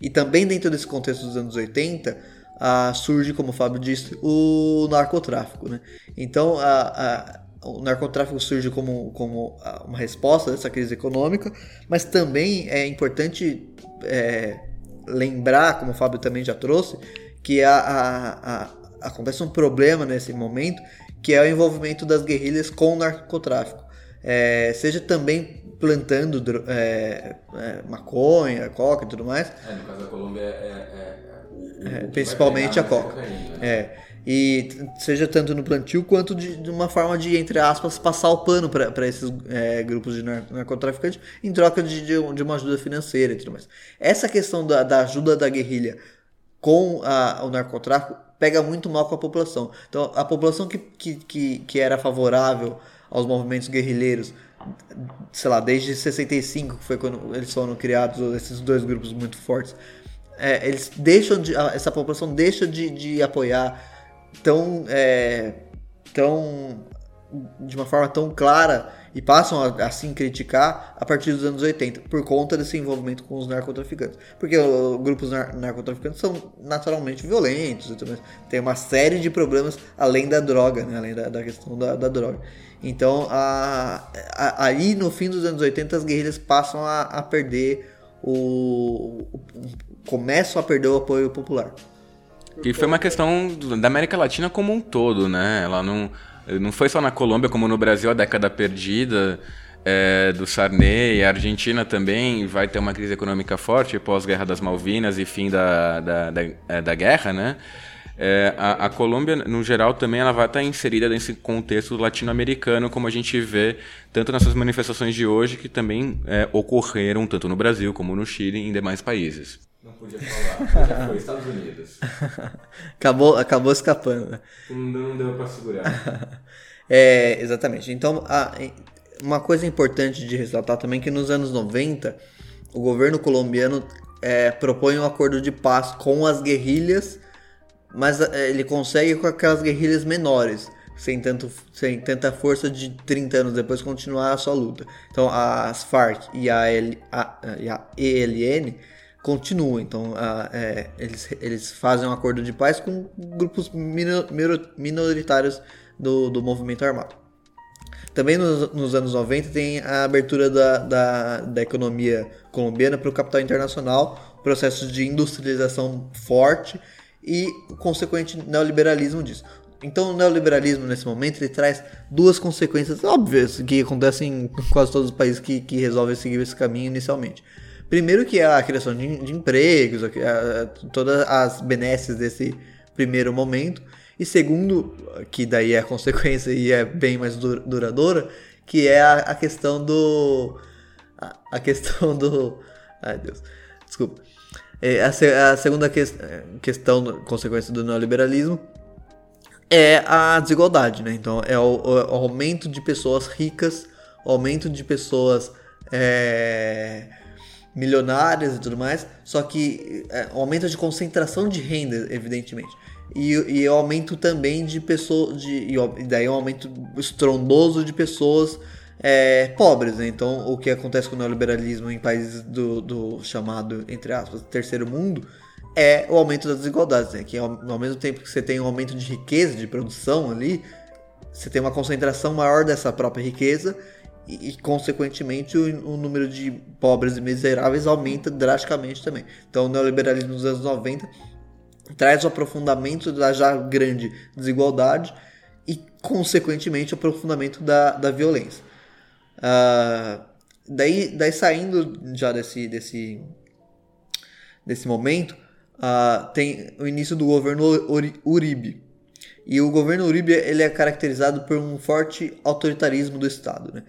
E também dentro desse contexto dos anos 80, ah, surge, como o Fábio disse, o narcotráfico. Né? Então, a o narcotráfico surge como, como uma resposta dessa crise econômica, mas também é importante é, lembrar, como o Fábio também já trouxe, que a, a, a, acontece um problema nesse momento, que é o envolvimento das guerrilhas com o narcotráfico. É, seja também plantando é, é maconha, coca e tudo mais. É, no caso da Colômbia é, é, é principalmente a coca. Cocaína, né? E seja tanto no plantio quanto de, de uma forma de, entre aspas, passar o pano para esses é, grupos de narcotraficantes em troca de, de, de, uma ajuda financeira e tudo mais. Essa questão da, da ajuda da guerrilha com a, o narcotráfico pega muito mal com a população. Então, a população que, que, que, que era favorável aos movimentos guerrilheiros, sei lá, desde 65, que foi quando eles foram criados, esses dois grupos muito fortes, é, eles deixam de, essa população deixa de, de apoiar tão, é, tão de uma forma tão clara e passam a assim criticar a partir dos anos 80 por conta desse envolvimento com os narcotraficantes. Porque os grupos nar narcotraficantes são naturalmente violentos, tem uma série de problemas além da droga, né? além da, da questão da, da, droga. Então, a, a, aí no fim dos anos 80 as guerrilhas passam a, a perder o, o, começam a perder o apoio popular. Que foi uma questão da América Latina como um todo, né? Ela não, não foi só na Colômbia, como no Brasil, a década perdida é, do Sarney. A Argentina também vai ter uma crise econômica forte pós-guerra das Malvinas e fim da, da, da, é, da guerra, né? É, a, a, Colômbia, no geral, também ela vai estar inserida nesse contexto latino-americano, como a gente vê tanto nessas manifestações de hoje, que também é, ocorreram tanto no Brasil como no Chile e em demais países. Podia falar, já foi Estados Unidos. acabou, acabou escapando. Né? Não, deu para segurar. é, exatamente. Então, a, uma coisa importante de ressaltar também é que nos anos 90, o governo colombiano é, propõe um acordo de paz com as guerrilhas, mas é, ele consegue com aquelas guerrilhas menores. sem, tanto, sem tanta força de 30 anos depois continuar a sua luta. Então as FARC e a, L, a, e a ELN continuam. Então a, é, eles, eles fazem um acordo de paz com grupos minor, minoritários do, do movimento armado. Também nos, nos, anos 90 tem a abertura da, da, da economia colombiana para o capital internacional, processo de industrialização forte e consequente neoliberalismo disso. Então o neoliberalismo nesse momento ele traz duas consequências óbvias que acontecem em quase todos os países que, que resolvem seguir esse caminho inicialmente. Primeiro que é a criação de, de empregos, a, a, todas as benesses desse primeiro momento. E segundo, que daí é a consequência e é bem mais duradoura, que é a, a questão do... A, a, questão do... Ai Deus, desculpa. É, a, a segunda que, questão, consequência do neoliberalismo, é a desigualdade, né? Então é o, o aumento de pessoas ricas, o aumento de pessoas é, milionárias e tudo mais, só que é, o aumento de concentração de renda, evidentemente. E, e o aumento também de pessoas. De, e daí um aumento estrondoso de pessoas é, pobres. Né? Então, o que acontece com o neoliberalismo em países do, do chamado, entre aspas, terceiro mundo é o aumento das desigualdades, né? que ao, ao, mesmo tempo que você tem um aumento de riqueza, de produção ali, você tem uma concentração maior dessa própria riqueza e, consequentemente, o, o, número de pobres e miseráveis aumenta drasticamente também. Então, o neoliberalismo dos anos 90 traz o aprofundamento da já grande desigualdade e, consequentemente, o aprofundamento da, da violência. Uh, daí, daí, saindo já desse, desse, desse momento, uh, tem o início do governo Uribe. E o governo Uribe ele é caracterizado por um forte autoritarismo do Estado. Né?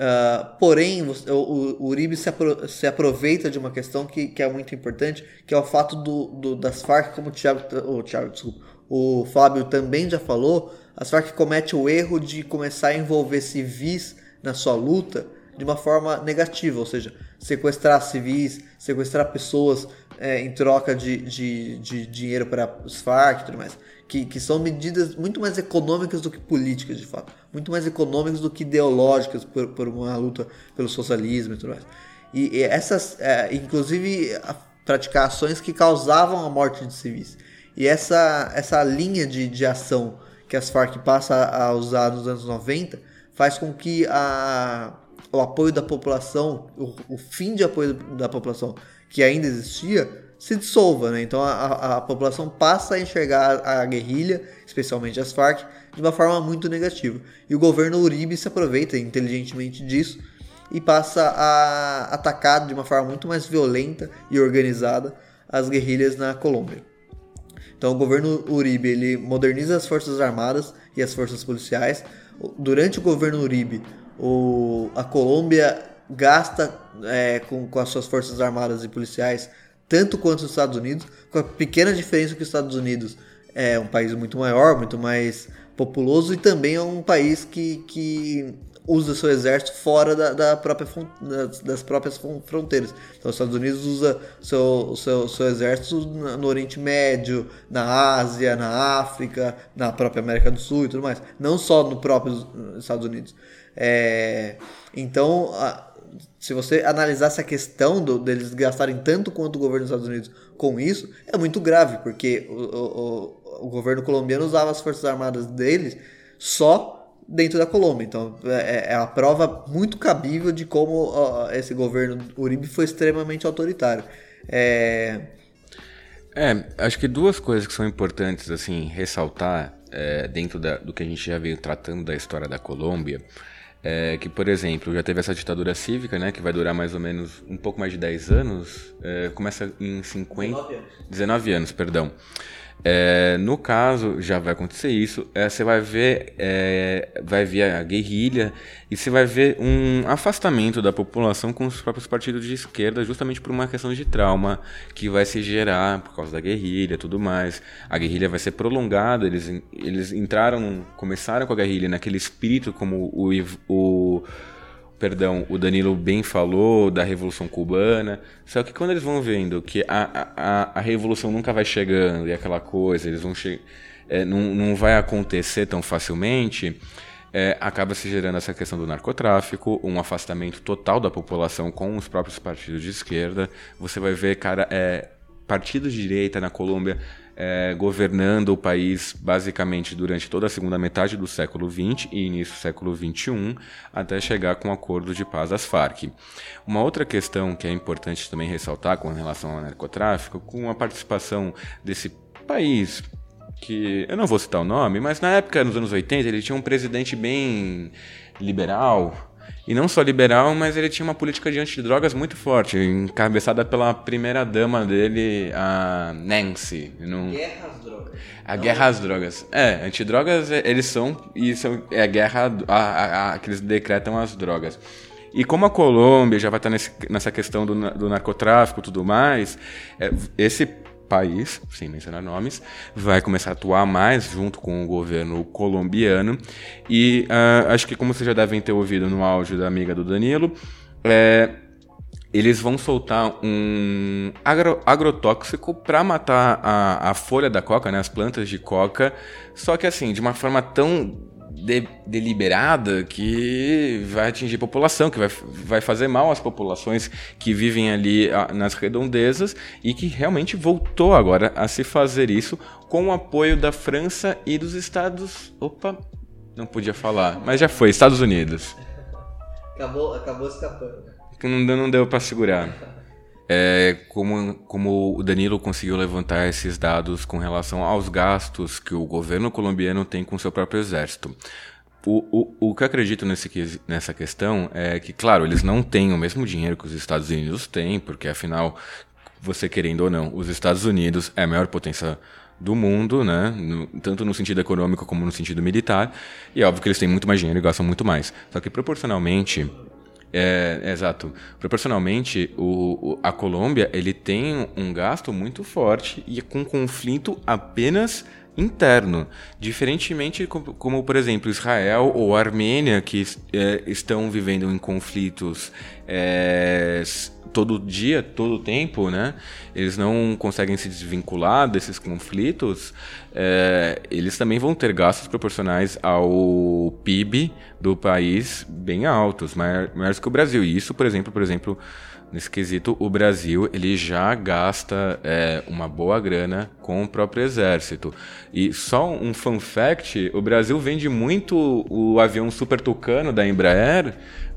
Uh, porém, o, o, Uribe se, apro se, aproveita de uma questão que, que, é muito importante, que é o fato do, do, das Farc, como o Thiago, o, Thiago desculpa, o Fábio também já falou, as Farc comete o erro de começar a envolver civis na sua luta de uma forma negativa, ou seja, sequestrar civis, sequestrar pessoas é, em troca de, de, de dinheiro para os FARC e tudo mais. Que, que são medidas muito mais econômicas do que políticas, de fato. Muito mais econômicas do que ideológicas por, por uma luta pelo socialismo e tudo mais. E, e essas, é, inclusive, a, praticar ações que causavam a morte de civis. E essa, essa linha de, de ação que as Farc passa a usar nos anos 90 faz com que a, o apoio da população, o, o fim de apoio da população que ainda existia se dissolva, né? Então a, a, a, população passa a enxergar a guerrilha, especialmente as Farc, de uma forma muito negativa. E o governo Uribe se aproveita inteligentemente disso e passa a atacar de uma forma muito mais violenta e organizada as guerrilhas na Colômbia. Então o governo Uribe ele moderniza as forças armadas e as forças policiais. Durante o governo Uribe, o, a Colômbia gasta é, com, com as suas forças armadas e policiais tanto quanto os Estados Unidos, com a pequena diferença que os Estados Unidos é um país muito maior, muito mais populoso e também é um país que, que usa seu exército fora da, da própria, das, próprias fronteiras. Então, os Estados Unidos usa seu, seu, seu exército no Oriente Médio, na Ásia, na África, na própria América do Sul e tudo mais. Não só no próprio Estados Unidos. É, então, a, se você analisar essa questão do, deles gastarem tanto quanto o governo dos Estados Unidos com isso, é muito grave, porque o, o, o governo colombiano usava as forças armadas deles só dentro da Colômbia. Então é, é a prova muito cabível de como esse governo Uribe foi extremamente autoritário. É... é, acho que duas coisas que são importantes assim ressaltar é, dentro da, do que a gente já veio tratando da história da Colômbia é, que, por exemplo, já teve essa ditadura cívica, né, que vai durar mais ou menos um pouco mais de 10 anos, é, começa em 50... 19 anos. 19 anos, perdão. É, no caso, já vai acontecer isso. É, você vai ver, é, vai vir a guerrilha e você vai ver um afastamento da população com os próprios partidos de esquerda, justamente por uma questão de trauma que vai se gerar por causa da guerrilha, tudo mais. A guerrilha vai ser prolongada. Eles, eles entraram, começaram com a guerrilha naquele espírito como o, o perdão, o Danilo bem falou da Revolução Cubana. Só que quando eles vão vendo que a, a, a Revolução nunca vai chegando e aquela coisa, eles vão é, não, não vai acontecer tão facilmente, é, acaba se gerando essa questão do narcotráfico, um afastamento total da população com os próprios partidos de esquerda. Você vai ver, cara, é, partidos de direita na Colômbia é, governando o país basicamente durante toda a segunda metade do século XX e início do século XXI, até chegar com o acordo de paz das Farc. Uma outra questão que é importante também ressaltar com relação ao narcotráfico, com a participação desse país que eu não vou citar o nome, mas na época, nos anos 80, ele tinha um presidente bem liberal, e não só liberal, mas ele tinha uma política de antidrogas muito forte, encabeçada pela primeira dama dele, a Nancy. Não... Guerra às drogas. A não. guerra às drogas. É, antidrogas é, eles são, e são, é a guerra a, a, a, que eles decretam as drogas. E como a Colômbia já vai estar nesse, nessa questão do, do narcotráfico e tudo mais, é, esse país, sem mencionar nomes, vai começar a atuar mais junto com o governo colombiano. E uh, acho que, como vocês já devem ter ouvido no áudio da amiga do Danilo, é, eles vão soltar um agro, agrotóxico para matar a, a folha da coca, né, as plantas de coca, só que assim, de uma forma tão de, deliberada que vai atingir a população, que vai, vai fazer mal às populações que vivem ali a, nas redondezas e que realmente voltou agora a se fazer isso com o apoio da França e dos Estados. Opa, não podia falar, mas já foi, Estados Unidos. Acabou, acabou escapando. Não, não deu para segurar. É, como, como o Danilo conseguiu levantar esses dados com relação aos gastos que o governo colombiano tem com seu próprio exército. O, o, o que eu acredito nesse, nessa questão é que, claro, eles não têm o mesmo dinheiro que os Estados Unidos têm, porque afinal, você querendo ou não, os Estados Unidos é a maior potência do mundo, né? No, tanto no sentido econômico como no sentido militar. E é óbvio que eles têm muito mais dinheiro e gastam muito mais. Só que proporcionalmente é, exato. Proporcionalmente, o, o, a Colômbia ele tem um gasto muito forte e com conflito apenas interno, diferentemente como, como por exemplo Israel ou Armênia que é, estão vivendo em conflitos é, todo dia, todo tempo, né? Eles não conseguem se desvincular desses conflitos. É, eles também vão ter gastos proporcionais ao PIB do país bem altos, maiores que o Brasil. E isso, por exemplo, por exemplo, nesse quesito, o Brasil ele já gasta é, uma boa grana com o próprio exército. E só um fun fact: o Brasil vende muito o avião Super Tucano da Embraer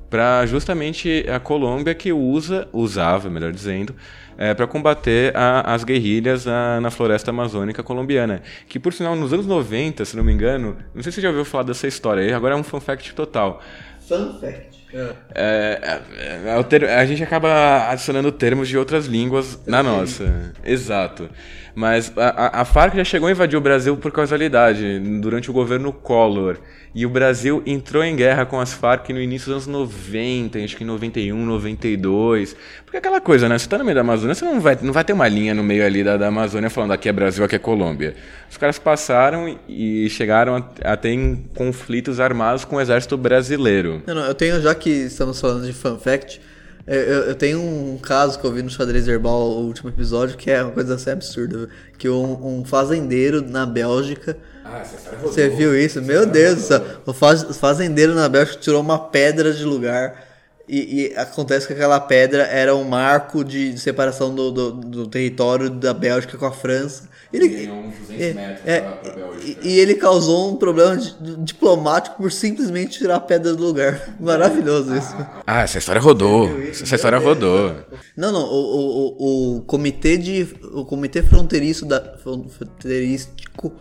para justamente a Colômbia que usa, usava, melhor dizendo, é, para combater a, as guerrilhas na, na, floresta amazônica colombiana. Que, por sinal, nos anos 90, se não me engano, não sei se você já ouviu falar dessa história, agora é um fun fact total. Fun fact. É, é, é, é a gente acaba adicionando termos de outras línguas na nossa. Exato. Mas a, a Farc já chegou a invadir o Brasil por causalidade, durante o governo Collor. E o Brasil entrou em guerra com as Farc no início dos anos 90, acho que em 91, 92. Porque aquela coisa, né? Você tá no meio da Amazônia, você não vai, não vai ter uma linha no meio ali da, da Amazônia falando aqui é Brasil, aqui é Colômbia. Os caras passaram e chegaram a, a ter conflitos armados com o exército brasileiro. Não, não, eu tenho, já que estamos falando de fun fact, eu, eu, tenho um caso que eu vi no Xadrez Herbal, o último episódio, que é uma coisa assim absurda. Que um, um fazendeiro na Bélgica. Ah, você viu isso? Meu Deus do céu. O fazendeiro na Bélgica tirou uma pedra de lugar. E, e, acontece que aquela pedra era um marco de, de separação do, do, do, território da Bélgica com a França. Ele, uns 200 é, metros é, pra, pra Bélgica. E, e, ele causou um problema diplomático por simplesmente tirar a pedra do lugar. Maravilhoso isso. Ah, essa história rodou. Essa história rodou. Não, não. O, o, o, comitê de. O comitê fronteiriço da. Fronteirístico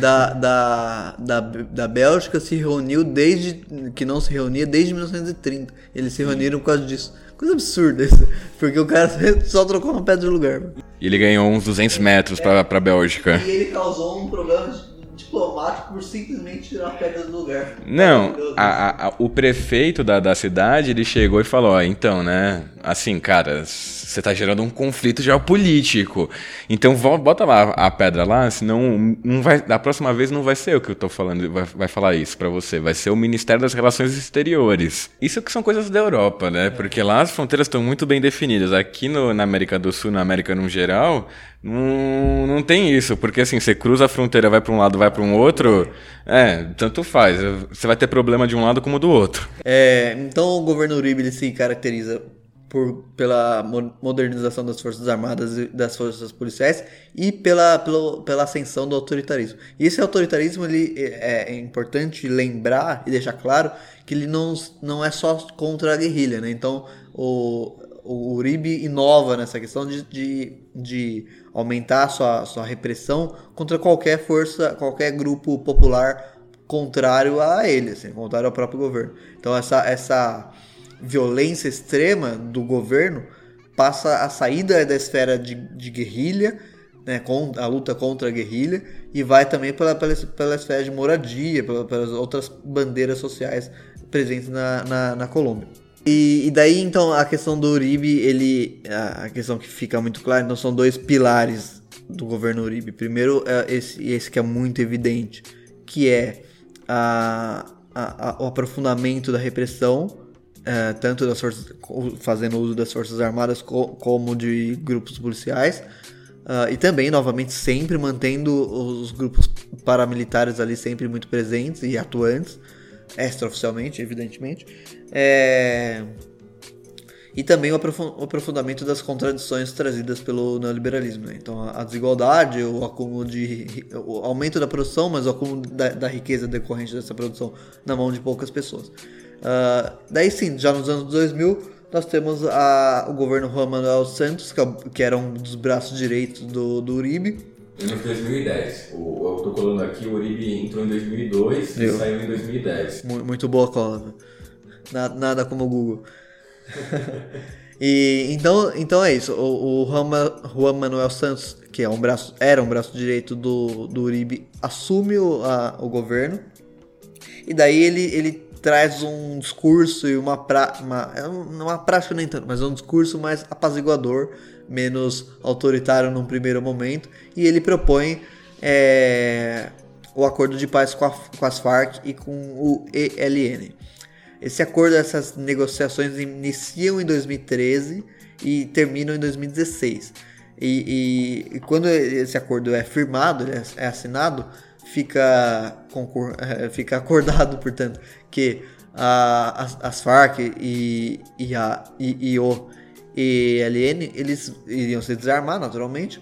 da, da, da, da Bélgica se reuniu desde. que não se reunia desde 1930. Eles se reuniram por causa disso. Coisa absurda isso. Porque o cara só trocou uma pedra de lugar. E ele ganhou uns 200 metros pra, pra Bélgica. E ele causou um problema diplomático por simplesmente tirar a pedra do lugar. Não, a- a- a- o prefeito da, da cidade, ele chegou e falou, ó, então, né, assim, cara, você tá gerando um conflito geopolítico, então bota lá a pedra lá, senão não vai, da próxima vez não vai ser eu que eu tô falando, vai, vai falar isso pra você, vai ser o Ministério das Relações Exteriores. Isso que são coisas da Europa, né, porque lá as fronteiras estão muito bem definidas, aqui no- na América do Sul, na América no geral, não, não tem isso, porque assim, você cruza a fronteira, vai pra um lado, vai pra um outro, é, tanto faz, você vai ter problema de um lado como do outro. É, então o governo Uribe se caracteriza por, pela mo- modernização das forças armadas e das forças policiais e pela, pelo- pela ascensão do autoritarismo. E esse autoritarismo ele é, é importante lembrar e deixar claro que ele não, não é só contra a guerrilha, né? Então o, o Uribe inova nessa questão de, de, de aumentar sua, sua repressão contra qualquer força, qualquer grupo popular contrário a ele, assim, contrário ao próprio governo. Então essa, essa violência extrema do governo passa a saída da esfera de, de guerrilha, né, com a luta contra a guerrilha, e vai também pela, pela, pela esfera de moradia, pela- pelas outras bandeiras sociais presentes na, na, na Colômbia. E, e daí, então, a questão do Uribe, ele, a questão que fica muito clara, então são dois pilares do governo Uribe. Primeiro, é esse, esse que é muito evidente, que é a, a- a- o aprofundamento da repressão, eh, tanto das forças, fazendo uso das forças armadas co- como de grupos policiais, ah, e também, novamente, sempre mantendo os grupos paramilitares ali sempre muito presentes e atuantes, extraoficialmente, evidentemente. É, E também o aprofun- o aprofundamento das contradições trazidas pelo neoliberalismo. né? Então, a desigualdade, o acúmulo de. o aumento da produção, mas o acúmulo da, da riqueza decorrente dessa produção na mão de poucas pessoas. Ah, daí sim, já nos anos 2000, nós temos a- o governo Juan Manuel Santos, que, é que era um dos braços direitos do, do Uribe. Anos 2010. O, eu tô colando aqui, o Uribe entrou em 2002 Viu? e saiu em 2010. Mu- Muito boa cola. Na- Nada como o Google. e então, então é isso. O, o Juan Ma- Juan Manuel Santos, que é um braço, era um braço direito do, do Uribe, assume o, a- o governo. E daí ele, ele traz um discurso e uma, pra, uma, é não uma prática nem tanto, mas um discurso mais apaziguador, menos autoritário num primeiro momento. E ele propõe é, o acordo de paz com, a- com as Farc e com o ELN. Esse acordo, essas negociações iniciam em 2013 e terminam em 2016. E, e- e quando esse acordo é firmado, é, é assinado, fica, concor- eh, fica acordado, portanto, que a- as, as Farc e, e, a, e, e o ELN eles iriam se desarmar naturalmente.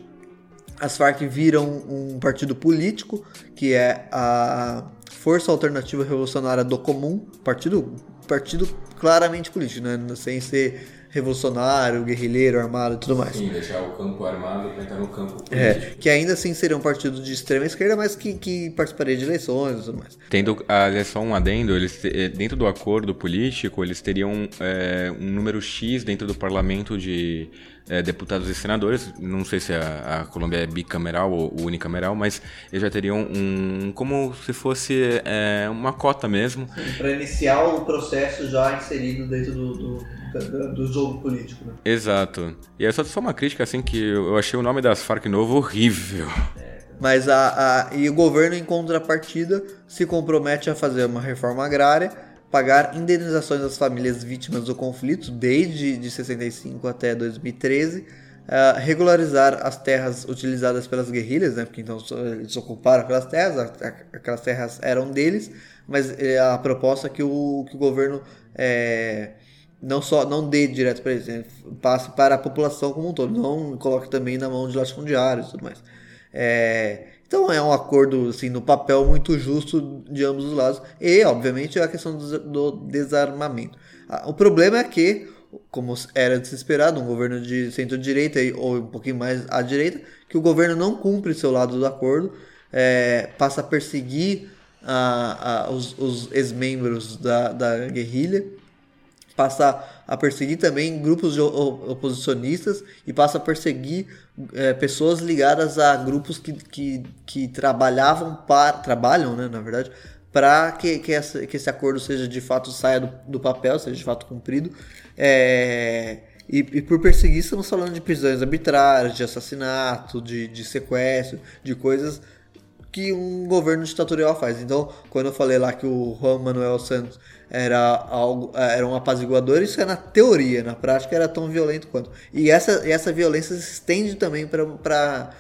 As Farc viram um partido político que é a Força Alternativa Revolucionária do Comum, partido, partido claramente político, né? sem ser revolucionário, guerrilheiro, armado e tudo mais. Sim, deixar o campo armado pra entrar no campo político. É, que ainda assim seria um partido de extrema esquerda, mas que, que participaria de eleições e tudo mais. Tendo, aliás, só um adendo, eles, eh, dentro do acordo político, eles teriam eh, um número X dentro do parlamento de eh, deputados e senadores. Não sei se a, a Colômbia é bicameral ou unicameral, mas eles já teriam um. como se fosse eh, uma cota mesmo. Para iniciar o processo já inserido dentro do, do, do jogo político. Né? Exato. E é só, só uma crítica, assim, que eu eu achei o nome das Farc novo horrível. Mas a, a- e o governo, em contrapartida, se compromete a fazer uma reforma agrária, pagar indenizações às famílias vítimas do conflito desde de 65 até 2013, ah, regularizar as terras utilizadas pelas guerrilhas, né? Porque então eles ocuparam aquelas terras, aquelas terras eram deles, mas eh, a proposta é que o, que o governo eh, não só não dê direto para eles, né, passe para a população como um todo, não coloque também na mão de latifundiários e tudo mais. É, então é um acordo assim no papel muito justo de ambos os lados e obviamente a questão do, desarmamento. Ah, O problema é que, como era de se esperar, um governo de centro-direita ou um pouquinho mais à direita, que o governo não cumpre seu lado do acordo, é, passa a perseguir ah, ah, os, os ex-membros da, da guerrilha passa a perseguir também grupos oposicionistas e passa a perseguir é, pessoas ligadas a grupos que, que, que trabalhavam para trabalham, né, na verdade, para que, que, que esse acordo seja de fato saia do, do papel, seja de fato cumprido. É, e, e, por perseguir, estamos falando de prisões arbitrárias, de assassinato, de, de sequestro, de coisas que um governo ditatorial faz. Então, quando eu falei lá que o Juan Manuel Santos era algo um apaziguador, isso é na teoria, na prática era tão violento quanto. E essa, essa violência se estende também para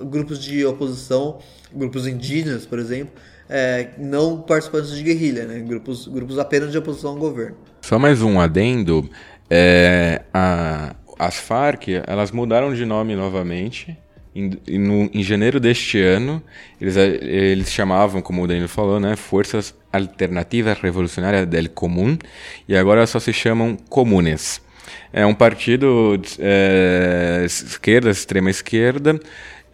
grupos de oposição, grupos indígenas, por exemplo, é, não participantes de guerrilha, né? grupos, grupos apenas de oposição ao governo. Só mais um adendo. É, a, as Farc, elas mudaram de nome novamente. Em, no, em janeiro deste ano, eles, eles chamavam, como o Danilo falou, né, Forças Alternativas Revolucionárias del Común, e agora só se chamam Comunes. É um partido é, esquerda, extrema esquerda,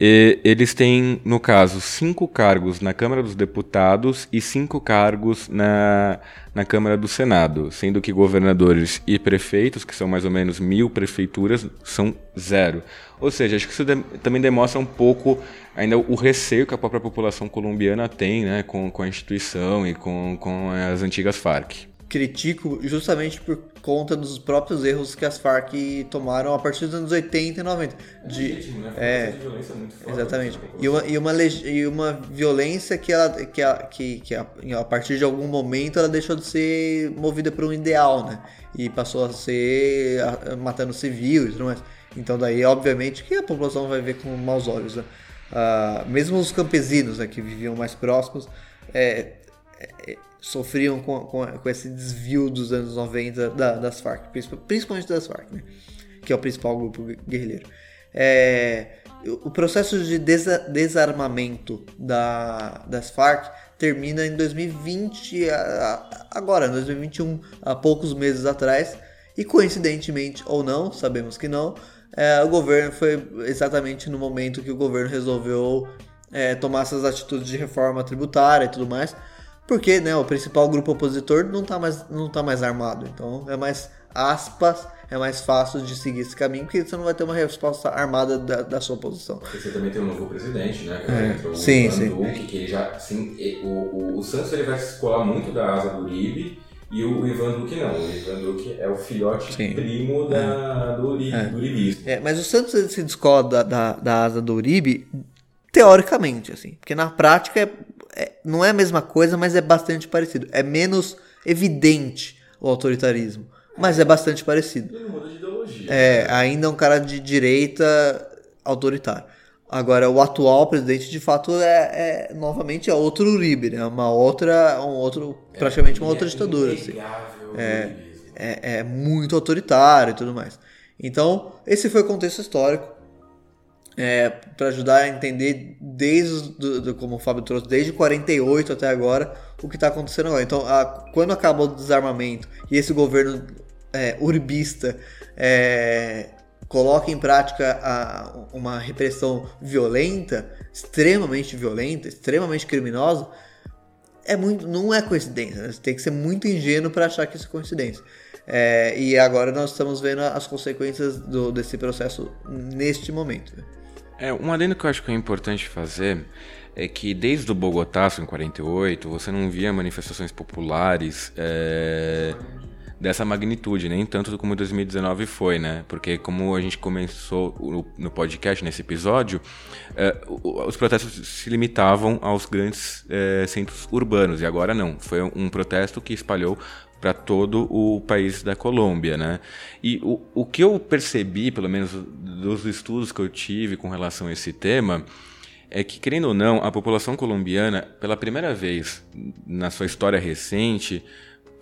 e eles têm, no caso, cinco cargos na Câmara dos Deputados e cinco cargos na, na Câmara do Senado, sendo que governadores e prefeitos, que são mais ou menos mil prefeituras, são zero. Ou seja, acho que isso de, também demonstra um pouco ainda o receio que a própria população colombiana tem né, com, com a instituição e com, com as antigas Farc critico justamente por conta dos próprios erros que as Farc tomaram a partir dos anos 80 e 90. De, é, né? é de violência muito forte, exatamente. E uma, e, uma, e uma violência que, ela, que, a, que, que a, a, partir de algum momento ela deixou de ser movida por um ideal, né? E passou a ser a, matando civis e tudo mais. Então daí, obviamente, que a população vai ver com maus olhos, né? Uh, mesmo os campesinos né, que viviam mais próximos, é, é, sofriam com, com, com, esse desvio dos anos 90 da, das Farc, principalmente das Farc, né? que é o principal grupo guerrilheiro. É, o processo de desa desarmamento da, das Farc termina em 2020, agora, em 2021, há poucos meses atrás, e coincidentemente ou não, sabemos que não, é, o governo foi exatamente no momento que o governo resolveu é, tomar essas atitudes de reforma tributária e tudo mais, porque né, o principal grupo opositor não está mais, não tá mais armado. Então é mais aspas, é mais fácil de seguir esse caminho, porque você não vai ter uma resposta armada da, da sua posição. Você também tem um novo presidente, né? É. O sim, sim. Duque, que ele já, assim, o, o, o Santos ele vai se colar muito da asa do Uribe, e o Ivan Duque não. O Ivan Duque é o filhote Sim. primo da, é. do, Uribe, é. do Uribismo. É, mas o Santos se descola da, da, da, asa do Uribe teoricamente, assim. Porque na prática é é, não é a mesma coisa, mas é bastante parecido. É menos evidente o autoritarismo, mas é bastante parecido. Ele muda de ideologia. É, ainda é um cara de direita autoritário. Agora, o atual presidente, de fato, é, é novamente é outro Uribe, né? Uma outra, um outro, é, praticamente uma outra é ditadura. Assim. É, é, é muito autoritário e tudo mais. Então, esse foi o contexto histórico é, para ajudar a entender desde do, do, como o Fábio trouxe, desde 48 até agora, o que está acontecendo agora. Então, a, quando acabou o desarmamento e esse governo é, urbista é, coloca em prática a, uma repressão violenta, extremamente violenta, extremamente criminosa, é muito, não é coincidência. Né? Você tem que ser muito ingênuo para achar que isso é coincidência. É, e agora nós estamos vendo as consequências do, desse processo neste momento. Né? É, um adendo que eu acho que é importante fazer é que desde o Bogotaço em 48 você não via manifestações populares é, dessa magnitude, nem tanto como 2019 foi, né? Porque como a gente começou no podcast nesse episódio, é, os protestos se limitavam aos grandes é, centros urbanos e agora não. Foi um protesto que espalhou para todo o país da Colômbia, né? E o, o que eu percebi, pelo menos dos estudos que eu tive com relação a esse tema, é que, querendo ou não, a população colombiana, pela primeira vez na sua história recente,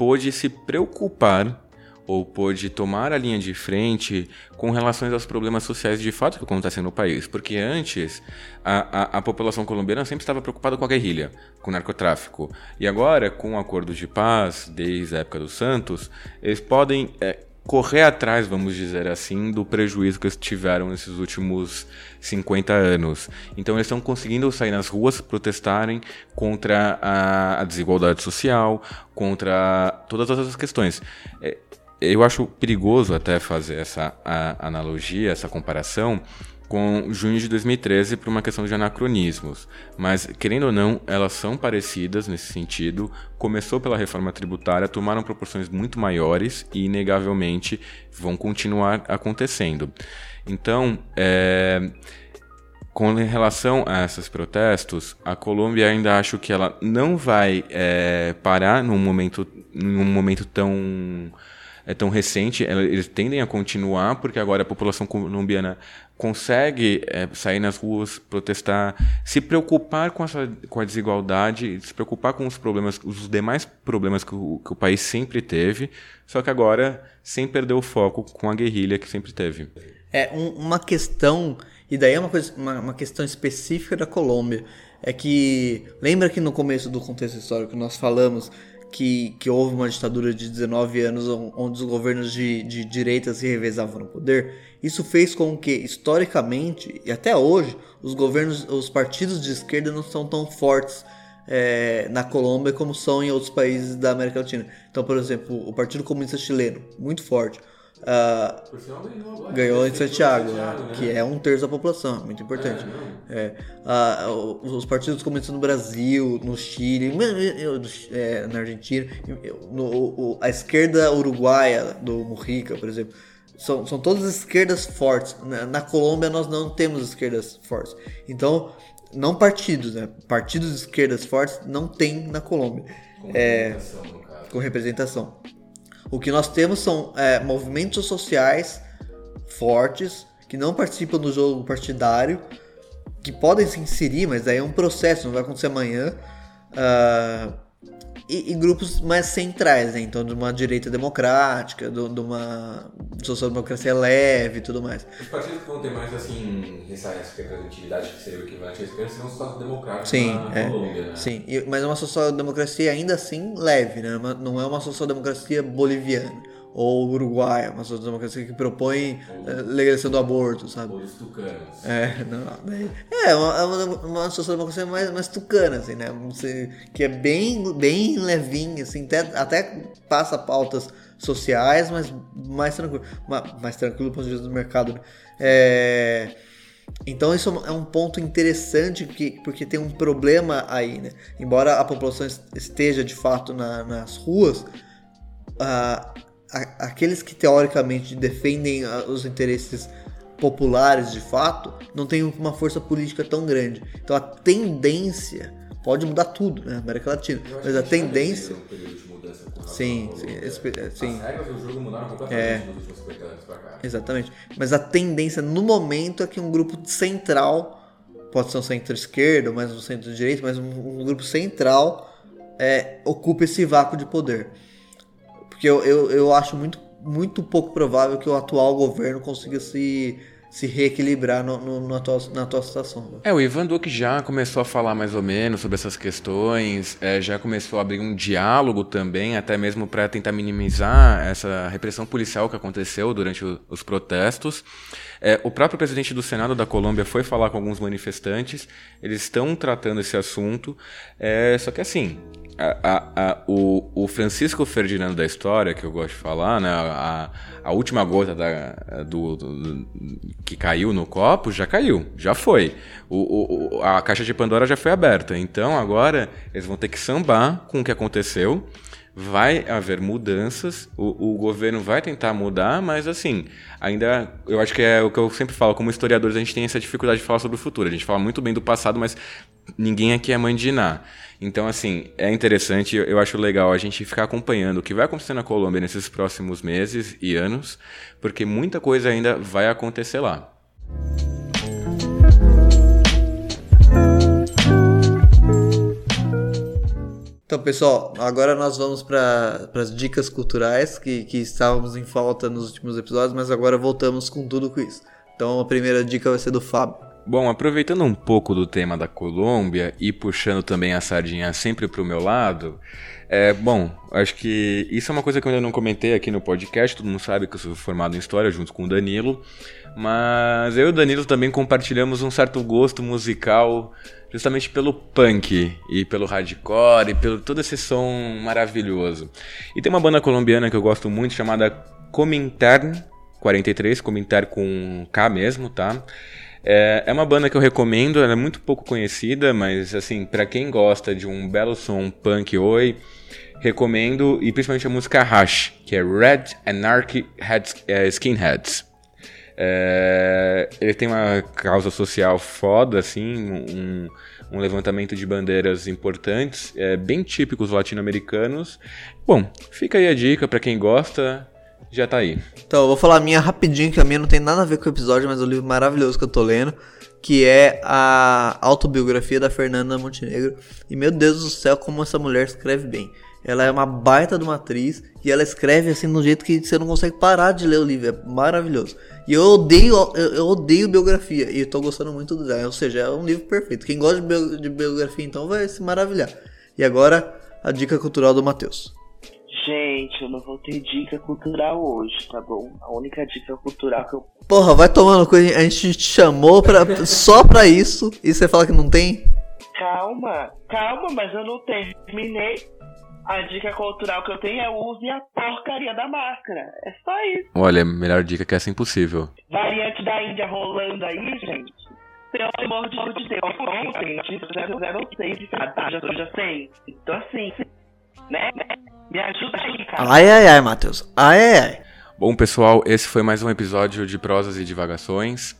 pôde se preocupar ou pôde tomar a linha de frente com relação aos problemas sociais de fato que acontecem no país. Porque antes, a, a, a, população colombiana sempre estava preocupada com a guerrilha, com o narcotráfico. E agora, com o acordo de paz, desde a época dos Santos, eles podem é, correr atrás, vamos dizer assim, do prejuízo que eles tiveram nesses últimos 50 anos. Então eles estão conseguindo sair nas ruas, protestarem contra a, a desigualdade social, contra todas essas questões. É, eu acho perigoso até fazer essa analogia, essa comparação com junho de 2013 por uma questão de anacronismos. Mas, querendo ou não, elas são parecidas nesse sentido. Começou pela reforma tributária, tomaram proporções muito maiores e, inegavelmente, vão continuar acontecendo. Então, é, com relação a esses protestos, a Colômbia ainda acho que ela não vai é, parar num momento, num momento tão é tão recente, eles tendem a continuar porque agora a população colombiana consegue é, sair nas ruas, protestar, se preocupar com, essa, com a desigualdade, se preocupar com os problemas, os demais problemas que o, que o país sempre teve, só que agora sem perder o foco com a guerrilha que sempre teve. É um, uma questão, e daí é uma, coisa, uma, uma questão específica da Colômbia, é que lembra que no começo do contexto histórico nós falamos que, que houve uma ditadura de 19 anos onde os governos de, de direita se revezavam no poder, isso fez com que, historicamente, e até hoje, os governos, os partidos de esquerda não são tão fortes é, na Colômbia como são em outros países da América Latina. Então, por exemplo, o Partido Comunista Chileno, muito forte. Uh, ganhou em Santiago, né? que é um terço da população, muito importante. É, uh, os partidos comunistas no Brasil, no Chile, é, na Argentina, no, a esquerda uruguaia do Mujica, por exemplo, são, são todas esquerdas fortes. Na, na Colômbia nós não temos esquerdas fortes. Então, não partidos, né? Partidos de esquerdas fortes não tem na Colômbia. Com é, representação, com representação. O que nós temos são é, movimentos sociais fortes que não participam do jogo partidário, que podem se inserir, mas aí é um processo, não vai acontecer amanhã. Uh, e, e, grupos mais centrais, né? Então, de uma direita democrática, de, de uma social-democracia leve e tudo mais. Os partidos que vão ter mais, assim, essa representatividade, que seria o equivalente à esquerda, seriam os social-democráticos sim, na, é, Colômbia, né? Sim, e, mas é uma social-democracia ainda assim leve, né? Não é uma social-democracia boliviana ou Uruguai, uma social-democracia que propõe ou, eh, legalização do aborto, sabe? Ou os tucanos. É, não, é uma, uma, uma social-democracia mais, mais tucana, assim, né? Que é bem, bem levinha, assim, até, até passa pautas sociais, mas mais tranquilo, mais tranquilo do ponto de vista do mercado, né? É... Então isso é um ponto interessante que, porque tem um problema aí, né? Embora a população esteja de fato na, nas ruas, uh, aqueles que teoricamente defendem ah, os interesses populares de fato não têm uma força política tão grande. Então a tendência pode mudar tudo, né? América Latina, mas a tendência Sim, sim, esse, sim. As regras do jogo mudaram completamente é. nos últimos 50 anos pra cá. Exatamente. Mas a tendência no momento é que um grupo central, pode ser um centro-esquerda, mais um centro-direita, mas um, um, grupo central é, ocupe esse vácuo de poder. Porque eu, eu, eu acho muito, muito pouco provável que o atual governo consiga se se reequilibrar no, no, na, tua, na tua situação. Né? É, o Ivan Duque já começou a falar mais ou menos sobre essas questões, é, já começou a abrir um diálogo também, até mesmo para tentar minimizar essa repressão policial que aconteceu durante o, os protestos. É, o próprio presidente do Senado da Colômbia foi falar com alguns manifestantes, eles estão tratando esse assunto, é, só que assim, a, a, a, o, o, Francisco Ferdinando da história, que eu gosto de falar, né? A, última gota da, do, do, que caiu no copo já caiu, já foi. O, o, a caixa de Pandora já foi aberta. Então agora eles vão ter que sambar com o que aconteceu. Vai haver mudanças, o, o governo vai tentar mudar, mas assim, ainda eu acho que é o que eu sempre falo, como historiadores, a gente tem essa dificuldade de falar sobre o futuro. A gente fala muito bem do passado, mas ninguém aqui é mãe de Iná. Então, assim, é interessante, eu acho legal a gente ficar acompanhando o que vai acontecer na Colômbia nesses próximos meses e anos, porque muita coisa ainda vai acontecer lá. Então, pessoal, agora nós vamos para as dicas culturais que, que estávamos em falta nos últimos episódios, mas agora voltamos com tudo com isso. Então, a primeira dica vai ser do Fábio. Bom, aproveitando um pouco do tema da Colômbia e puxando também a sardinha sempre para o meu lado, é, bom, acho que isso é uma coisa que eu ainda não comentei aqui no podcast, todo mundo sabe que eu sou formado em História junto com o Danilo, mas eu e o Danilo também compartilhamos um certo gosto musical justamente pelo punk e pelo hardcore e pelo todo esse som maravilhoso. E tem uma banda colombiana que eu gosto muito chamada Comintern 43, Comintern com K mesmo, tá? É, é uma banda que eu recomendo, ela é muito pouco conhecida, mas assim, para quem gosta de um belo som punk oi, recomendo, e principalmente a música Rush, que é Red Anarchy é, Skinheads. É, ele tem uma causa social foda, assim, um, um levantamento de bandeiras importantes, é, bem típicos latino-americanos. Bom, fica aí a dica para quem gosta, já tá aí. Então, eu vou falar a minha rapidinho, que a minha não tem nada a ver com o episódio, mas é um livro maravilhoso que eu tô lendo, que é a autobiografia da Fernanda Montenegro. E meu Deus do céu, como essa mulher escreve bem. Ela é uma baita de uma atriz e ela escreve assim de um jeito que você não consegue parar de ler o livro. É maravilhoso. E eu odeio, eu, odeio biografia e tô gostando muito do Ou seja, é um livro perfeito. Quem gosta de biografia então vai se maravilhar. E agora, a dica cultural do Matheus. Gente, eu não vou ter dica cultural hoje, tá bom? A única dica cultural que eu. Porra, vai tomando coisa. A gente te chamou pra, só pra isso e você fala que não tem? Calma, calma, mas eu não terminei. A dica cultural que eu tenho é use a porcaria da máscara. É só isso. Olha, a melhor dica que essa é impossível. Variante da Índia rolando aí, gente. Pelo amor de Deus, ontem, notícia 006 de cada, já, já sei. Então assim, né? Me ajuda aí, cara. Ai, ai, ai, Matheus. Ai, ai, ai. Bom, pessoal, esse foi mais um episódio de Prosas e Divagações.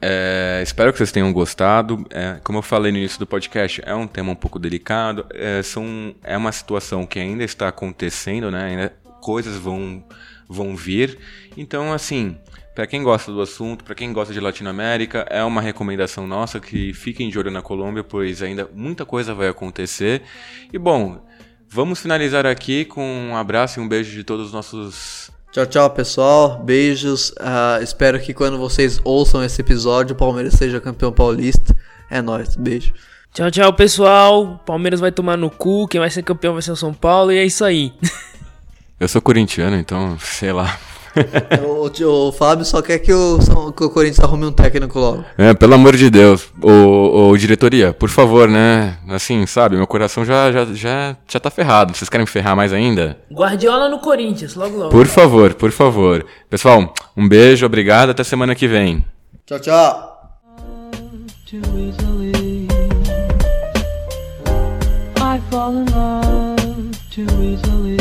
É, espero que vocês tenham gostado. É, como eu falei no início do podcast, é um tema um pouco delicado. É, são, é uma situação que ainda está acontecendo, né? Ainda coisas vão, vão vir. Então, assim, para quem gosta do assunto, para quem gosta de Latinoamérica, é uma recomendação nossa que fiquem de olho na Colômbia, pois ainda muita coisa vai acontecer. E bom, Vamos finalizar aqui com um abraço e um beijo de todos os nossos. Tchau, tchau, pessoal. Beijos. Uh, espero que quando vocês ouçam esse episódio, o Palmeiras seja campeão paulista. É nóis. Beijo. Tchau, tchau, pessoal. Palmeiras vai tomar no cu. Quem vai ser campeão vai ser o São Paulo. E é isso aí. Eu sou corintiano, então, sei lá o, o, Fábio só quer que o, que o Corinthians arrume um técnico logo. É, pelo amor de Deus. O, o diretoria, por favor, né? Assim, sabe, meu coração já, já, já, já tá ferrado. Vocês querem me ferrar mais ainda? Guardiola no Corinthians, logo logo. Por favor, por favor. Pessoal, um beijo, obrigado, até semana que vem. Tchau, tchau. I fall in love too easily.